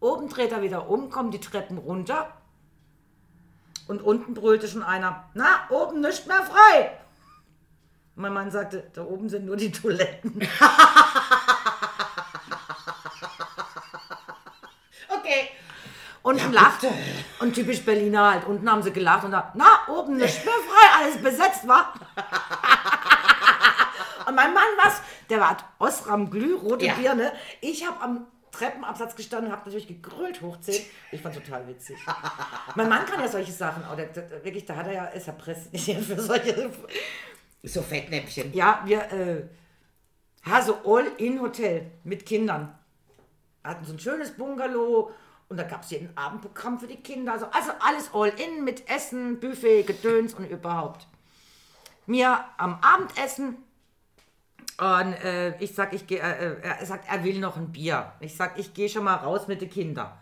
Oben dreht er wieder um, kommen die Treppen runter. Und unten brüllte schon einer, na, oben nicht mehr frei. Mein Mann sagte, da oben sind nur die Toiletten. Okay. Unten lacht. Und typisch Berliner halt. Unten haben sie gelacht und da, na, oben nicht mehr frei, alles besetzt war. und mein Mann was, der war Osram Glüh, rote Ja. Birne. Ich habe am Treppenabsatz gestanden, habe natürlich gegrölt hoch 10. Ich fand total witzig. mein Mann kann ja solche Sachen, auch der, der, wirklich, da hat er ja, ist er präsentiert für solche So Fettnäpfchen. Ja, wir, äh, so All-In-Hotel mit Kindern. Hatten so ein schönes Bungalow und da gab es jeden Abend Programm für die Kinder. Also, also alles All-In mit Essen, Buffet, Gedöns und überhaupt. Mir am Abendessen und äh, ich sag, ich gehe, äh, er sagt, er will noch ein Bier. Ich sag, ich gehe schon mal raus mit den Kindern.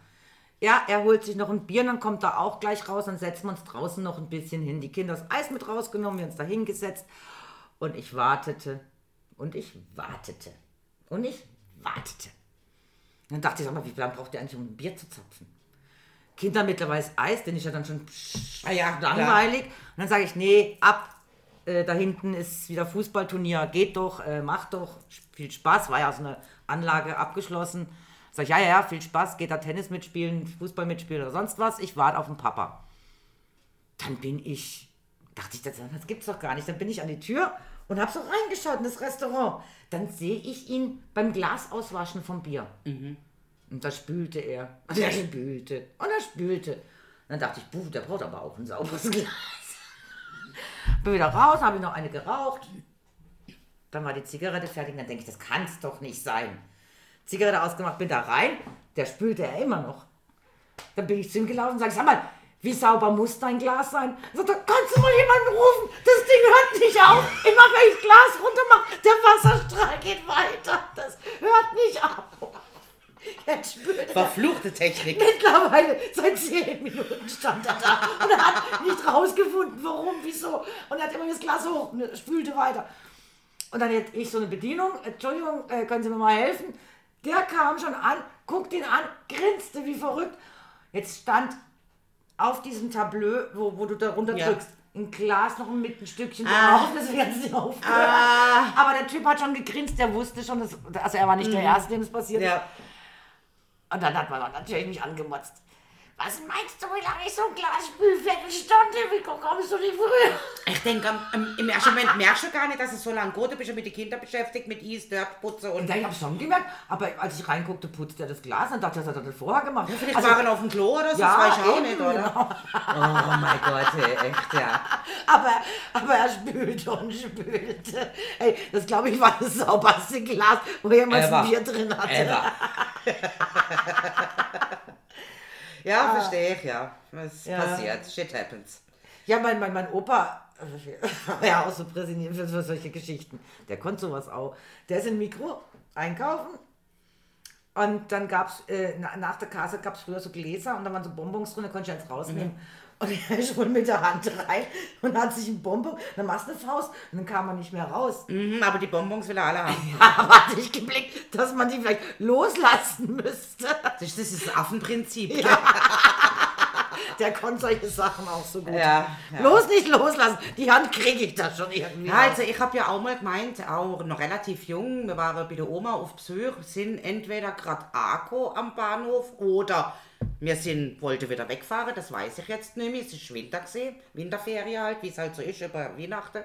Ja, er holt sich noch ein Bier, dann kommt er auch gleich raus, dann setzen wir uns draußen noch ein bisschen hin. Die Kinder das Eis mit rausgenommen, wir uns da hingesetzt und ich wartete und ich wartete und ich wartete. Dann dachte ich, sag mal, wie lange braucht ihr eigentlich, um ein Bier zu zapfen? Kinder mittlerweile Eis, den ist ja dann schon Ah ja, langweilig. Und dann sage ich, nee, ab. Äh, da hinten ist wieder Fußballturnier, geht doch, äh, macht doch, viel Spaß, war ja so eine Anlage abgeschlossen. Sag ich, ja, ja, ja, viel Spaß, geht da Tennis mitspielen, Fußball mitspielen oder sonst was. Ich warte auf den Papa. Dann bin ich, dachte ich, das, das gibt's doch gar nicht. Dann bin ich an die Tür und habe so reingeschaut in das Restaurant. Dann sehe ich ihn beim Glas auswaschen vom Bier. Und da spülte er. Und er spülte. Und er spülte. Dann dachte ich, puh, der braucht aber auch ein sauberes Glas. Bin wieder raus, habe ich noch eine geraucht. Dann war die Zigarette fertig. Dann denke ich, das kann es doch nicht sein. Zigarette ausgemacht, bin da rein. Der spülte er immer noch. Dann bin ich zu ihm gelaufen und sage, sag mal, wie sauber muss dein Glas sein? Sagt kannst du mal jemanden rufen? Das Ding hört nicht auf. Immer wenn ich Glas runter mache, der Wasserstrahl geht weiter. Das hört nicht auf. Jetzt spürt er. Verfluchte Technik. Mittlerweile seit zehn Minuten stand er da und er hat nicht rausgefunden, warum, wieso. Und er hat immer das Glas hoch und spülte weiter. Und dann hätte ich so eine Bedienung, Entschuldigung, äh, können Sie mir mal helfen? Der kam schon an, guckte ihn an, grinste wie verrückt. Jetzt stand auf diesem Tableau, wo, wo du da runter Ja. drückst, ein Glas noch mit ein Stückchen Ah. drauf, das werden sie aufgehört. Aber der Typ hat schon gegrinst, der wusste schon, dass, also er war nicht der Erste, dem es passiert ist. Und dann hat man natürlich mich angemotzt. Was meinst du, wie lange ich so ein Glas spül? Viertelstunde? Wie kommst du nicht früher? Ich denke, im, ersten Moment merkst du gar nicht, dass es so lange geht. Du bist ja mit den Kindern beschäftigt, mit Eis, Dirt, Putze und... Ja, ich habe schon gemerkt, aber als ich reinguckte, putzte er das Glas und dachte, das hat er das vorher gemacht. Vielleicht Also, waren auf dem Klo oder so, Ja, das weiß ich auch eben, nicht, oder? genau. Oh mein Gott, ey, echt, ja. aber, aber er spülte und spülte. Ey, das glaube ich war das sauberste Glas, wo jemals ein Bier drin hatte. Ja, verstehe ich, ja. Was Ah. Ja. passiert? Shit happens. Ja, mein, mein, mein Opa war ja auch so präsentiert für, solche Geschichten. Der konnte sowas auch. Der ist im Mikro einkaufen und dann gab es, äh, na- nach der Kasse gab es früher so Gläser und da waren so Bonbons drin, da konnte ich eins rausnehmen. Und er ist wohl mit der Hand rein und hat sich ein Bonbon, dann machst du eine Faust und dann kam man nicht mehr raus. Mhm, aber die Bonbons will er alle haben. Aber hatte ich geblickt, dass man die vielleicht loslassen müsste. Das ist das, Affenprinzip. Der konnte solche Sachen auch so gut. Ja, ja. Bloß nicht loslassen. Die Hand kriege ich da schon irgendwie. Ja, also ich habe ja auch mal gemeint, auch noch relativ jung, wir waren bei der Oma auf Besuch, sind entweder gerade Akko am Bahnhof oder wir sind, wollten wieder wegfahren, das weiß ich jetzt nicht mehr, es ist Winter gesehen, Winterferie halt, wie es halt so ist über Weihnachten.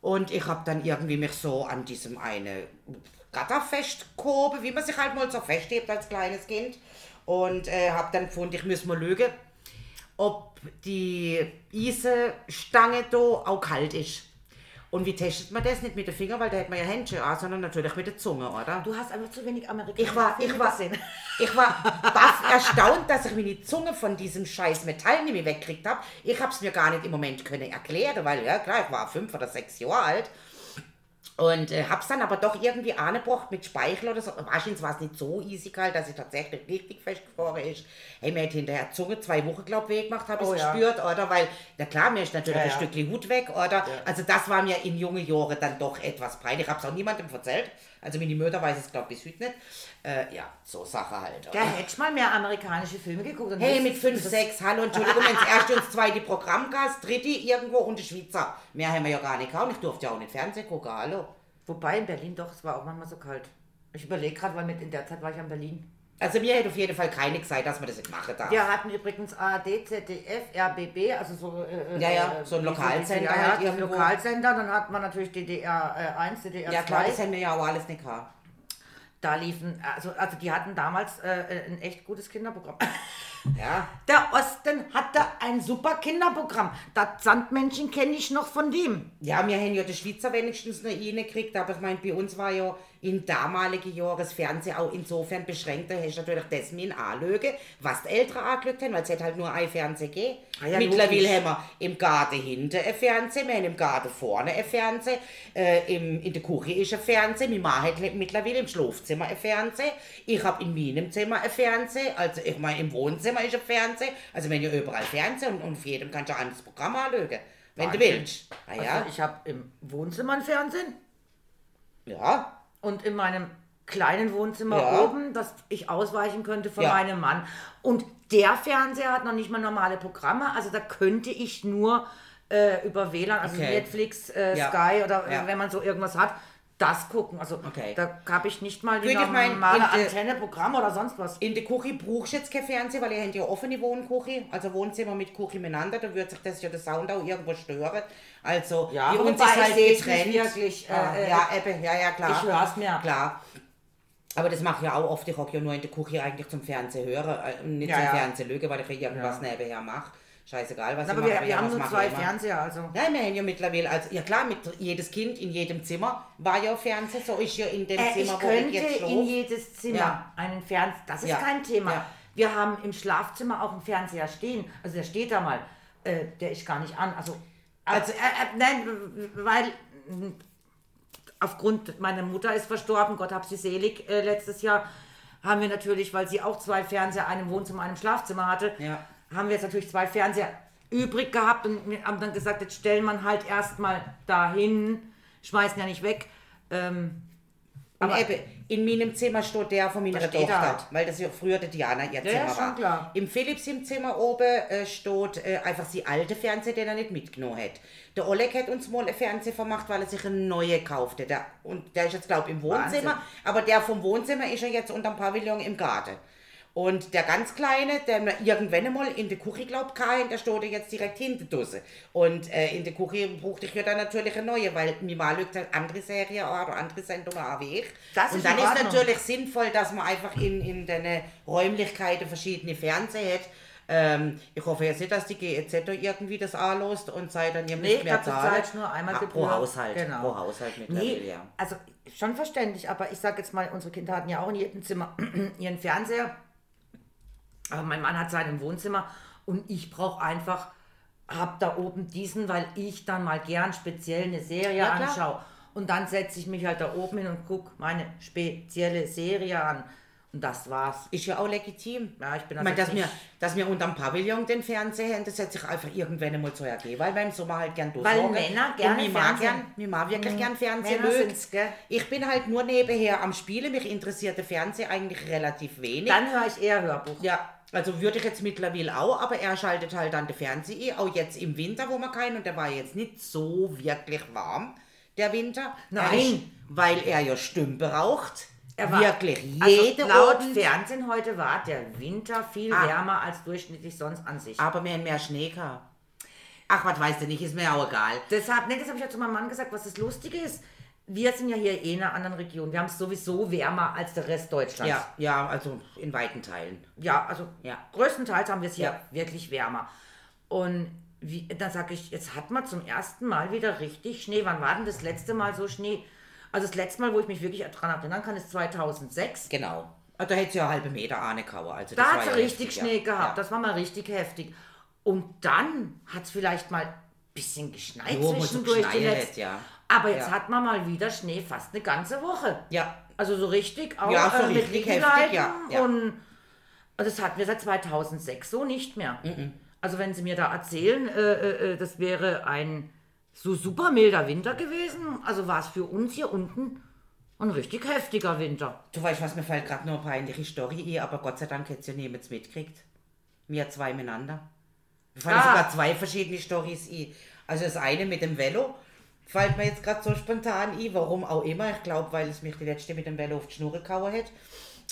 Und ich habe dann irgendwie mich so an diesem eine Gatterfest gehoben, wie man sich halt mal so festhebt als kleines Kind. Und äh, habe dann gefunden, ich muss mal lügen, ob die Eisenstange da auch kalt ist. Und wie testet man das? Nicht mit den Fingern, weil da hat man ja Händchen an, sondern natürlich mit der Zunge, oder? Du hast einfach zu wenig amerikanische Ich war, ich war, ich war baff erstaunt, dass ich meine Zunge von diesem scheiß Metall nicht mehr weggekriegt habe. Ich habe es mir gar nicht im Moment können erklären, weil ja klar, ich war fünf oder sechs Jahre alt. Und äh, hab's dann aber doch irgendwie angebracht mit Speichel oder so. Wahrscheinlich war es nicht so easy kalt, dass ich tatsächlich richtig festgefroren ist. Hey, mir hat hinterher Zunge zwei Wochen, glaub ich, gemacht, habe ich Oh, ja. gespürt, oder? Weil, na klar, mir ist natürlich Ja, ein ja. Stückchen Hut weg, oder? Also das war mir in jungen Jahren dann doch etwas breit. Ich hab's auch niemandem erzählt. Also meine Mutter weiß es, glaube ich, bis heute nicht. Äh, ja, so Sache halt. Da hättest du mal mehr amerikanische Filme geguckt. und Hey, mit 5, das- 6, hallo, Entschuldigung, wenn das erste und das zweite Programm gab, dritte irgendwo und der Schweizer. Mehr haben wir ja gar nicht gehabt. Ich durfte ja auch nicht Fernsehen gucken, hallo. Wobei in Berlin doch, es war auch manchmal so kalt. Ich überlege gerade, weil mit in der Zeit war ich in Berlin. Also mir hätte auf jeden Fall keine gesagt, dass man das nicht machen darf. Wir hatten übrigens ARD, ZDF, RBB, also so. Äh, Ja, ja, äh, so ein Lokalsender diese- Ja, halt irgendwo. Lokalsender. Dann hat man natürlich DDR äh, 1, DDR 2. Ja klar, das haben wir ja auch alles nicht gehabt. Da liefen, also, also die hatten damals äh, ein echt gutes Kinderprogramm. Ja. Der Osten hatte ein super Kinderprogramm. Das Sandmännchen kenne ich noch von dem. Ja, wir haben ja die Schweizer wenigstens noch gekriegt, aber ich meine, bei uns war ja in damaligen Jahren das Fernsehen auch insofern beschränkt, da hast du natürlich das mit anlögen, was die Eltern angelegt haben, weil es halt nur ein Fernsehen gegeben. Ah ja, Mittlerweile haben wir im Garten hinten ein Fernsehen, wir haben im Garten vorne ein Fernsehen, äh, im, in der Küche ist ein Fernsehen, meine Mann hat mittlerweile im Schlafzimmer ein Fernsehen, ich habe in meinem Zimmer ein Fernsehen, also ich meine im Wohnzimmer ist ein Fernsehen, also wenn ihr überall Fernsehen und, und auf jedem kannst du ein anderes Programm anlegen, wenn du Wahnsinn. willst. Ah, ja. Also ich habe im Wohnzimmer ein Fernsehen Ja, und in meinem kleinen Wohnzimmer Ja. oben, dass ich ausweichen könnte von Ja. meinem Mann. Und der Fernseher hat noch nicht mal normale Programme, also da könnte ich nur äh, über WLAN, also Okay. Netflix, äh, Ja. Sky oder äh, wenn man so irgendwas hat, das gucken. Also Okay. da habe ich nicht mal die ich mein, normale in der- Antenne, Programm oder sonst was. in der Küche brauchst du jetzt kein Fernsehen, weil ihr habt ja offene Wohnküche, also Wohnzimmer mit Küche miteinander, da würde sich das ja der Sound auch irgendwo stören. Also Ja, aber uns ist halt getrennt. wirklich, äh, äh, ja, eben, ja, ja, klar. ich hör's mir. Klar. Aber das mache ich ja auch oft, ich hocke ja nur in der Küche eigentlich zum Fernsehen hören äh, und nicht Ja, zum ja. Fernsehen lüge, weil ich ja irgendwas nebenher mache. Scheißegal, was Aber ich wir, mache. wir haben was nur zwei. Fernseher, also. Ja, wir haben ja mittlerweile, also ja klar, mit jedes Kind in jedem Zimmer war ja Fernsehen, so ist ja in dem Äh, Zimmer, ich wo ich könnte jetzt in schlafe. jedes Zimmer Ja. einen Fernseher. Das ist Ja. kein Thema. Ja. Wir haben im Schlafzimmer auch einen Fernseher stehen. Also der steht da mal. Äh, der ist gar nicht an. Also, also äh, äh, nein, weil mh, aufgrund meiner Mutter ist verstorben, Gott hab sie selig, äh, letztes Jahr haben wir natürlich, weil sie auch zwei Fernseher, einen im Wohnzimmer, einen im Schlafzimmer hatte, Ja. haben wir jetzt natürlich zwei Fernseher übrig gehabt und wir haben dann gesagt, jetzt stellen man halt erstmal dahin, schmeißen ja nicht weg. Ähm, Aber- eben, in meinem Zimmer steht der von meiner Da Tochter, er halt. weil das ja früher der Diana ihr Ja, Zimmer ja, schon war. klar. Im Philips im Zimmer oben äh, steht äh, einfach die alte Fernseher, den er nicht mitgenommen hat. Der Oleg hat uns mal einen Fernseher vermacht, weil er sich einen neuen kaufte. Der, und der ist jetzt, glaube ich, im Wohnzimmer, Wahnsinn. aber der vom Wohnzimmer ist ja jetzt unterm Pavillon im Garten. Und der ganz Kleine, der mir irgendwann einmal in der Küche glaubt kann, der steht jetzt direkt hinter Dose. Und äh, in der Küche brauchte ich ja dann natürlich eine neue, weil mir mal lügt halt andere Serien oder andere Sendungen auch wie ich. Das ist und dann in ist natürlich sinnvoll, dass man einfach in, in den Räumlichkeiten verschiedene Fernseher hat. Ähm, ich hoffe jetzt nicht, dass die GEZ da irgendwie das anlost und sei dann ihr Nee, ich mehr du zahlen. zahlst nur einmal Gebühr. Pro Haushalt. Genau. Pro Haushalt mittlerweile, Nee, ja. also schon verständlich, aber ich sag jetzt mal, unsere Kinder hatten ja auch in jedem Zimmer ihren Fernseher. Aber mein Mann hat seinen im Wohnzimmer und ich brauche einfach, hab da oben diesen, weil ich dann mal gern speziell eine Serie Ja, anschaue. Und dann setze ich mich halt da oben hin und gucke meine spezielle Serie an. Und das war's. Ist ja auch legitim. Ja, ich bin Ich meine, dass also wir, dass wir unterm Pavillon den Fernseher haben, das setzt sich einfach irgendwann einmal zu ergeben, weil wir im Sommer halt gern Weil durchschauen. Männer gerne Und Fernsehen- gern, mir mag wirklich gern Fernsehen gell? Ich bin halt nur nebenher am Spielen, mich interessiert der Fernseher eigentlich relativ wenig. Dann höre ich eher Hörbuch. ja, also würde ich jetzt mittlerweile auch, aber er schaltet halt dann den Fernseher auch jetzt im Winter, wo man keinen, und der war jetzt nicht so wirklich warm, der Winter. Nein. Ist, weil er ja Stümpe raucht. Er war- wirklich jede also laut Abend. Fernsehen heute war der Winter viel Ah. wärmer als durchschnittlich sonst an sich. Aber wir haben mehr Schnee gehabt. Ach, was weißt du nicht, ist mir auch egal. Deshalb, nee, das habe ich ja zu meinem Mann gesagt, was das Lustige ist. Wir sind ja hier eh in einer anderen Region. Wir haben es sowieso wärmer als der Rest Deutschlands. Ja, ja, also in weiten Teilen. Ja, also Ja. größtenteils haben wir es hier Ja. wirklich wärmer. Und wie, dann sage ich, jetzt hat man zum ersten Mal wieder richtig Schnee. Wann war denn das letzte Mal so Schnee? Also das letzte Mal, wo ich mich wirklich daran erinnern kann, ist 2006. Genau. Ah, Da hätte sie ja halbe Meter Ahne kauer. Also Da hat ja richtig heftig, Schnee ja. gehabt. Das war mal richtig heftig. Und dann hat es vielleicht mal ein bisschen geschneit Jo, es so zwischendurch. die letzten- hat, ja. Aber jetzt Ja. hat man mal wieder Schnee fast eine ganze Woche. ja, Also so richtig auch Ja, so äh, mit richtig Liegenzeiten heftig, ja, ja. Und also das hatten wir seit 2006 so nicht mehr. Mhm. Also wenn Sie mir da erzählen, äh, äh, äh, das wäre ein so super milder Winter gewesen, also war es für uns hier unten ein richtig heftiger Winter. du weißt was, mir fällt gerade nur eine peinliche Story ein, aber Gott sei Dank hätte sie ja niemand mitgekriegt. Wir zwei miteinander. Wir fallen Ah. sogar zwei verschiedene Stories ein. Also das eine mit dem Velo, fällt mir jetzt gerade so spontan ein, warum auch immer. Ich glaube, weil es mich die letzte mit dem Velo auf die Schnur gehauen hat.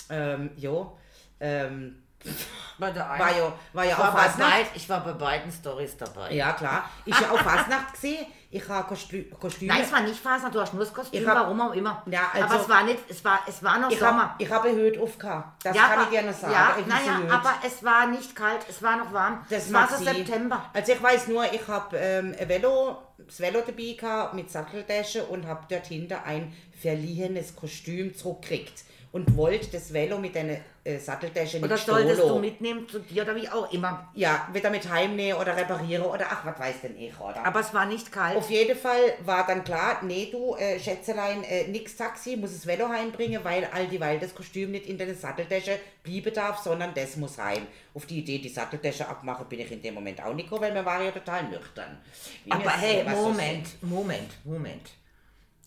Ähm, jo. Ähm, Bei der einen- war ja, war ja ich, war auch bei Fastnacht. ich war bei beiden Stories dabei. Ja, klar. Ich ja auch Fastnacht gesehen. Ich habe Kostü Kostüme. Nein, es war nicht Fasnacht, du hast nur das Kostüm, hab- warum auch immer. Ja, also- aber es war nicht, es war, es war noch ich Sommer. habe ich hab eine Hüte aufgehabt. Das ja, kann aber- ich gerne sagen. Ja, naja, aber es war nicht kalt, es war noch warm. Das es war so. September. Also ich weiß nur, ich habe ähm, ein Velo, das Velo dabei gehabt mit Satteltasche und habe dort hinter ein verliehenes Kostüm zurückgekriegt. Und wollte das Velo mit einer äh, Satteltasche Oder nicht solltest stolo. du mitnehmen zu dir oder wie auch immer. Ja, wieder mit heimnehmen oder reparieren oder ach, was weiß denn ich, oder? Aber es war nicht kalt. Auf jeden Fall war dann klar, nee, du, äh, Schätzelein, äh, nix Taxi, muss das Velo heimbringen, weil all dieweil das Kostüm nicht in deine Satteltasche blieben darf, sondern das muss heim. Auf die Idee, die Satteltasche abmachen, bin ich in dem Moment auch nicht gekommen, weil wir waren ja total nüchtern. Wie Aber hey, was so Moment, Moment, Moment.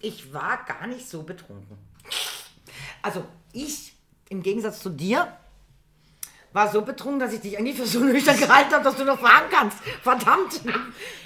Ich war gar nicht so betrunken. Also ich, im Gegensatz zu dir, war so betrunken, dass ich dich eigentlich für so nüchtern gehalten habe, dass du noch fahren kannst. Verdammt.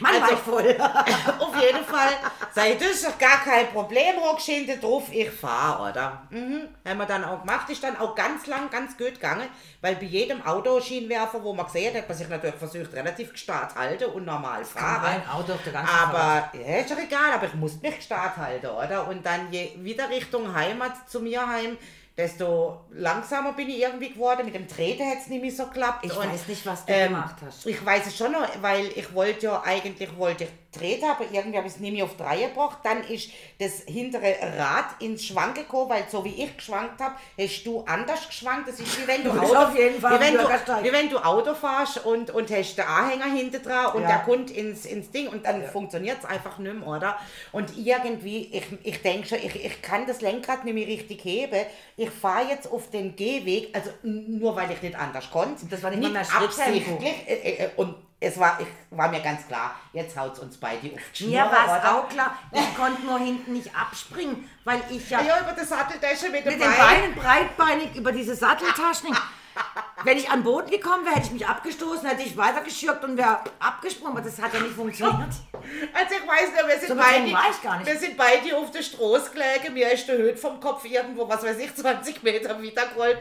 Mann, war Also- ich voll. Auf jeden Fall, sei das ist doch gar kein Problem, hockst hinten drauf, ich fahr, oder? Mhm. Haben wir dann auch gemacht, ist dann auch ganz lang, ganz gut gegangen, weil bei jedem Autoschienenwerfer, wo man gesehen hat, hat man sich natürlich versucht, relativ gestarrt halten und normal fahren. Ein Auto auf der ganzen Aber, ja, ist doch egal, aber ich musste mich gestarrt halten, oder? Und dann je wieder Richtung Heimat zu mir heim, desto langsamer bin ich irgendwie geworden. Mit dem Treten hat es nicht mehr so geklappt. Ich und, weiß nicht, was du ähm, gemacht hast. Ich weiß es schon noch, weil ich wollte ja eigentlich wollte ich treten, aber irgendwie habe ich es nicht mehr auf drei gebracht. Dann ist das hintere Rad ins Schwanken gekommen, weil so wie ich geschwankt habe, hast du anders geschwankt. Das ist wie wenn du, Auto, auf jeden Fall wie wenn du, wie wenn du Auto fährst und, und hast den Anhänger hinten dran und Ja. der kommt ins, ins Ding und dann funktioniert es einfach nicht mehr, oder? Und irgendwie, ich, ich denke schon, ich, ich kann das Lenkrad nicht mehr richtig heben. Ich fahre jetzt auf den Gehweg, also nur weil ich nicht anders konnte. Das war nicht Schritttempo. absichtlich. Äh, äh, Und es war, ich, war mir ganz klar, jetzt haut es uns beide auf die Mir Schnur, war es auch klar, ich konnte nur hinten nicht abspringen, weil ich ja Ja, über die Satteltasche mit mit den Bein. Beinen breitbeinig über diese Satteltaschen. Wenn ich an den Boden gekommen wäre, hätte ich mich abgestoßen, hätte ich weitergeschürgt und wäre abgesprungen, aber das hat ja nicht funktioniert. Also ich weiß nicht, wir sind, So beide, ich nicht. wir sind beide auf der Straße gelegen, mir ist der Höhe vom Kopf irgendwo, was weiß ich, 20 Meter wieder gerollt.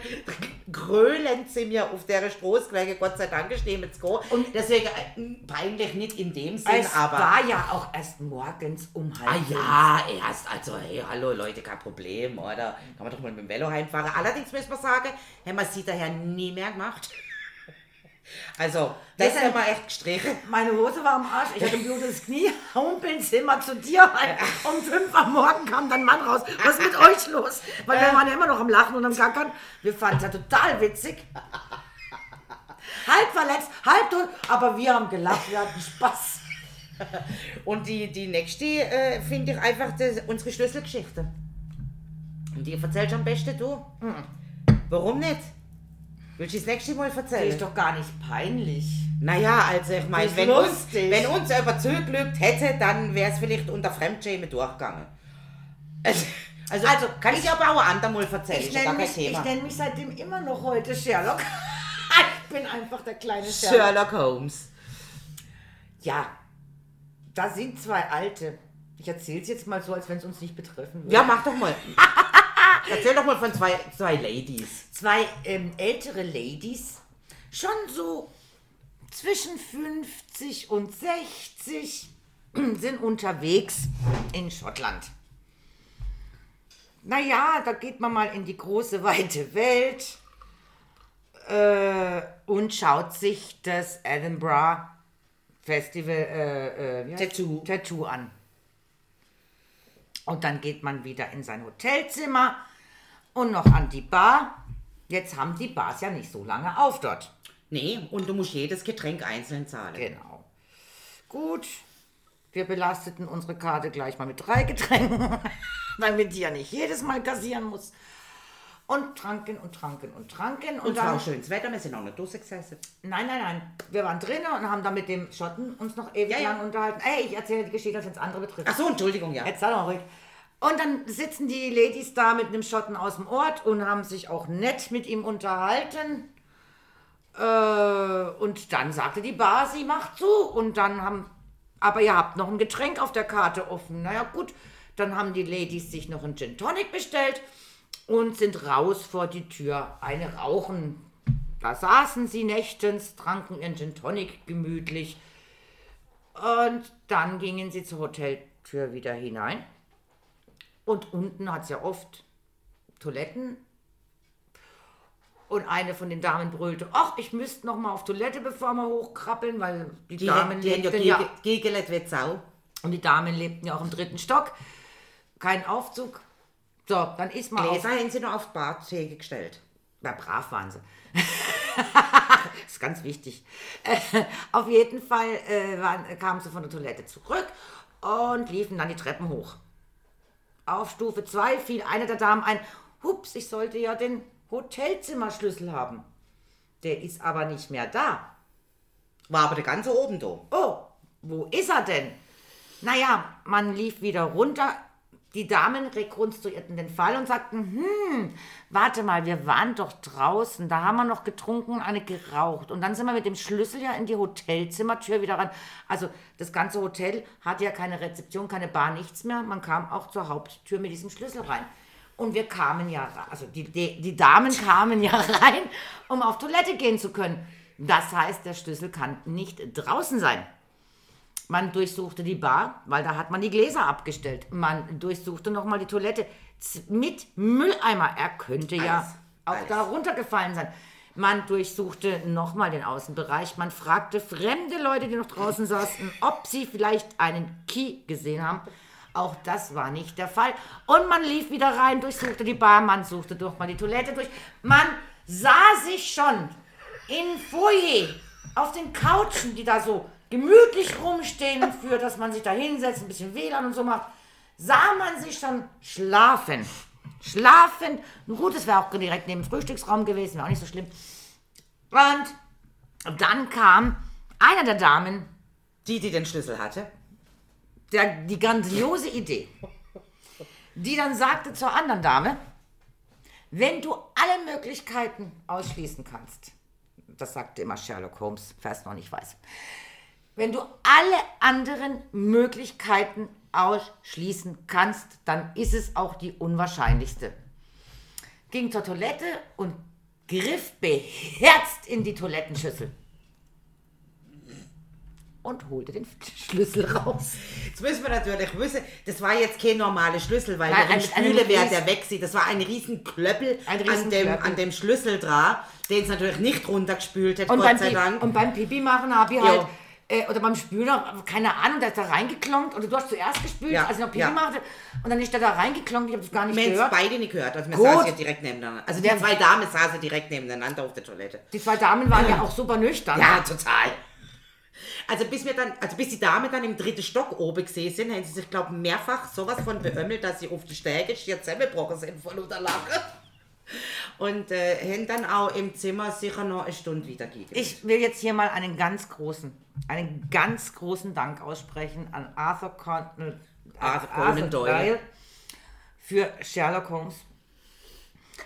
Grölend sind wir auf der Straße gelegen, Gott sei Dank stehen wir zu gehen. Und deswegen äh, peinlich nicht in dem Sinn, Es aber... war ja auch erst morgens um halb Ah ja, erst, also hey, hallo Leute, kein Problem, oder? Kann man doch mal mit dem Velo heimfahren. Allerdings müssen wir sagen, haben wir sie daher nie mehr gemacht. Also, das haben sind- wir echt gestrichen. Meine Hose war am Arsch, ich hatte ein blutes Knie, humpeln Sie immer zu dir rein. Um fünf am Morgen kam dann Mann raus. Was ist mit euch los? Weil wir waren ja immer noch am Lachen und am Gackern. Wir fanden es ja total witzig. Halb verletzt, halb tot, aber wir haben gelacht, wir hatten Spaß. Und die, die nächste äh, finde ich einfach das, unsere Schlüsselgeschichte. Und die erzählst du am besten du. Warum nicht? Willst du das nächste Mal Das erzählen? ist doch gar nicht peinlich. Naja, also ich meine, wenn uns, wenn uns jemand zugelügt hätte, dann wäre es vielleicht unter Fremdschämen durchgegangen. Also, also, Also, kann ich aber auch andermal erzählen, Ich nenne mich, ich nenn mich seitdem immer noch heute Sherlock. ich bin einfach der kleine Sherlock. Sherlock Holmes. Ja, da sind zwei Alte. Ich erzähle es jetzt mal so, als wenn es uns nicht betreffen würde. Ja, mach doch mal. Erzähl doch mal von zwei, zwei Ladies. Zwei ähm, ältere Ladies, schon so zwischen 50 und 60, sind unterwegs in Schottland. Naja, da geht man mal in die große, weite Welt äh, und schaut sich das Edinburgh Festival äh, äh, Tattoo. Tattoo an. Und dann geht man wieder in sein Hotelzimmer und noch an die Bar. Jetzt haben die Bars ja nicht so lange auf dort. Nee, und du musst jedes Getränk einzeln zahlen. Genau. Gut. Wir belasteten unsere Karte gleich mal mit drei Getränken, damit die ja nicht jedes Mal kassieren muss. Und tranken und tranken und tranken. Und, Und dann, auch schönes Wetter, wir sind auch nicht durchgesessen. nein, nein, nein. Wir waren drinnen und haben dann mit dem Schotten uns noch ewig Ja, ja. lang unterhalten. Ey, ich erzähle die Geschichte, als wenn es andere betrifft. Ach so, Entschuldigung, ja. Jetzt sei doch ruhig. Und dann sitzen die Ladies da mit einem Schotten aus dem Ort und haben sich auch nett mit ihm unterhalten. Äh, und dann sagte die Bar, sie macht zu. Und dann haben, aber ihr habt noch ein Getränk auf der Karte offen. Naja, gut. Dann haben die Ladies sich noch einen Gin Tonic bestellt und sind raus vor die Tür. Eine rauchen. Da saßen sie nächtens, tranken ihren Gin Tonic gemütlich. Und dann gingen sie zur Hoteltür wieder hinein. Und unten hat es ja oft Toiletten. Und eine von den Damen brüllte, ach, ich müsste noch mal auf Toilette, bevor wir hochkrabbeln, weil die, Die, Damen die lebten ja, gege- gegelt wie Sau. und die Damen lebten ja auch im dritten Stock. Kein Aufzug. So, dann ist man auf Gläser haben sie noch auf die Bartheke gestellt. na, brav waren sie. das ist ganz wichtig. Auf jeden Fall äh, waren, kamen sie von der Toilette zurück und liefen dann die Treppen hoch. Auf Stufe 2 fiel eine der Damen ein, hups, ich sollte ja den Hotelzimmerschlüssel haben. Der ist aber nicht mehr da. War aber der ganze oben da. Oh, wo ist er denn? Naja, man lief wieder runter. Die Damen rekonstruierten den Fall und sagten, hm, warte mal, wir waren doch draußen, da haben wir noch getrunken, eine geraucht. Und dann sind wir mit dem Schlüssel ja in die Hotelzimmertür wieder ran. Also das ganze Hotel hatte ja keine Rezeption, keine Bar, nichts mehr. Man kam auch zur Haupttür mit diesem Schlüssel rein. Und wir kamen ja, also die, die, die Damen kamen ja rein, um auf Toilette gehen zu können. Das heißt, der Schlüssel kann nicht draußen sein. Man durchsuchte die Bar, weil da hat man die Gläser abgestellt. Man durchsuchte nochmal die Toilette mit Mülleimer. Er könnte ja Alles, auch alles. da runtergefallen sein. Man durchsuchte nochmal den Außenbereich. Man fragte fremde Leute, die noch draußen saßen, ob sie vielleicht einen Key gesehen haben. Auch das war nicht der Fall. Und man lief wieder rein, durchsuchte die Bar, man suchte durch mal die Toilette durch. Man sah sich schon im Foyer auf den Couchen, die da so gemütlich rumstehen, für dass man sich da hinsetzt, ein bisschen WLAN und so macht, sah man sich schon schlafen. Schlafen. Nun gut, es wäre auch direkt neben dem Frühstücksraum gewesen, wäre auch nicht so schlimm. Und dann kam einer der Damen, Die, die den Schlüssel hatte. der, die grandiose Idee, die dann sagte zur anderen Dame, wenn du alle Möglichkeiten ausschließen kannst, das sagte immer Sherlock Holmes, wer es noch nicht weiß. Wenn du alle anderen Möglichkeiten ausschließen kannst, dann ist es auch die unwahrscheinlichste. Ging zur Toilette und griff beherzt in die Toilettenschüssel und holte den Schlüssel raus. Jetzt müssen wir natürlich wissen, das war jetzt kein normaler Schlüssel, weil Nein, der ein- Spüle wäre der weg sieht. Das war ein riesen Klöppel Ein an, riesen dem, Klöppel. an dem Schlüssel dran, den es natürlich nicht runtergespült hat, Und Gott sei Dank. und beim Pipi machen habe ich Jo. halt, äh, oder beim Spüler, keine Ahnung, der ist da reingeklonkt, oder du hast zuerst gespült, Ja, als ich noch Pipi ja. machte, und dann ist der da reingeklonkt, ich habe das gar nicht es gehört. beide nicht gehört, also wir Gut. saßen ja direkt nebeneinander. Also die zwei Damen saßen direkt nebeneinander auf der Toilette. Die zwei Damen waren ja auch super nüchtern. Ja, total. Also bis wir dann, also bis die Damen dann im dritten Stock oben gesehen sind, haben sie sich, glaube ich, mehrfach sowas von beömmelt, dass sie auf die Stege schier zusammengebrochen sind von lauter Lachen. Und äh, haben dann auch im Zimmer sicher noch eine Stunde wieder gegeben. Ich will jetzt hier mal einen ganz großen, einen ganz großen Dank aussprechen an Arthur Conan, Arthur Conan Doyle. für Sherlock Holmes.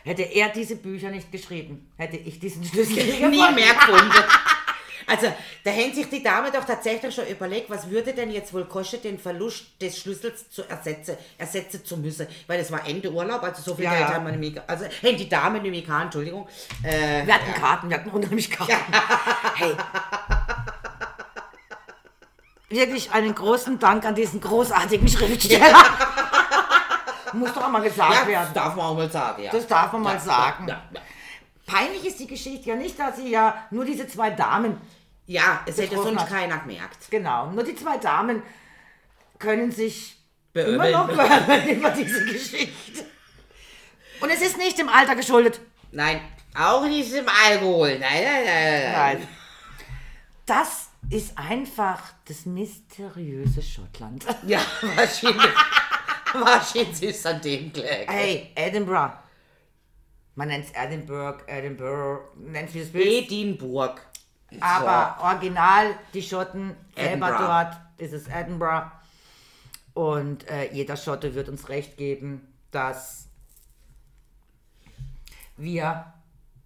Hätte er diese Bücher nicht geschrieben, hätte ich diesen Schlüssel nie mehr gefunden. Also, da haben sich die Dame doch tatsächlich schon überlegt, was würde denn jetzt wohl kosten, den Verlust des Schlüssels zu ersetzen, ersetzen zu müssen. Weil es war Ende Urlaub, also so viel Ja, Geld ja. haben wir nämlich, also haben die Dame nämlich gehabt, Entschuldigung. Äh, Wir hatten Karten, wir hatten unheimlich Karten. Hey. Wirklich einen großen Dank an diesen großartigen Schriftsteller. Muss doch mal gesagt ja, werden. das darf man auch mal sagen, ja. Das darf man mal Ja, sagen. Ja, ja. Peinlich ist die Geschichte ja nicht, dass sie ja nur diese zwei Damen, ja es hätte sonst hat. keiner gemerkt. genau, nur die zwei Damen können sich immer noch beömmeln über diese Geschichte. Und es ist nicht dem Alter geschuldet. Nein, auch nicht im Alkohol. Nein, nein, nein, nein. Nein. Das ist einfach das mysteriöse Schottland. Ja, wahrscheinlich. wahrscheinlich ist an dem gelegen. Hey, Edinburgh. Man nennt es Edinburgh, Edinburgh, nennt es wie es will. Edinburgh. Aber original, die Schotten selber dort, ist es Edinburgh. Und äh, jeder Schotte wird uns recht geben, dass wir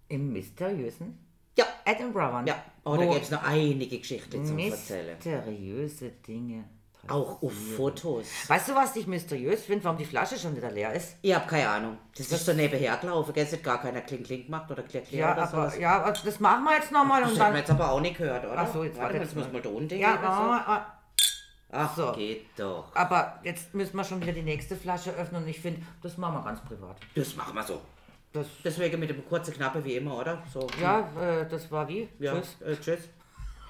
im mysteriösen Ja, Edinburgh waren. ja. Oh, da gäbe es noch einige Geschichten zum Erzählen. mysteriöse Dinge. Auch auf Fotos. Weißt du, was ich mysteriös finde, warum die Flasche schon wieder leer ist? Ich habe keine Ahnung. Das ist so nebenher gelaufen. Gell, es hat gar keiner Kling Kling gemacht oder Klick Klick Ja, oder aber, sowas. ja, aber das machen wir jetzt nochmal Das und man dann. jetzt aber auch nicht gehört, oder? Ach so, jetzt Warte mal, jetzt mal. man da unten Ja, gehen. So. aber, Ach, so. geht doch. aber jetzt müssen wir schon wieder die nächste Flasche öffnen und ich finde, das machen wir ganz privat. Das machen wir so. Das, Deswegen mit dem kurzen Knappe wie immer, oder? So. ja, äh, das war wie? Ja, Tschüss. Äh, tschüss.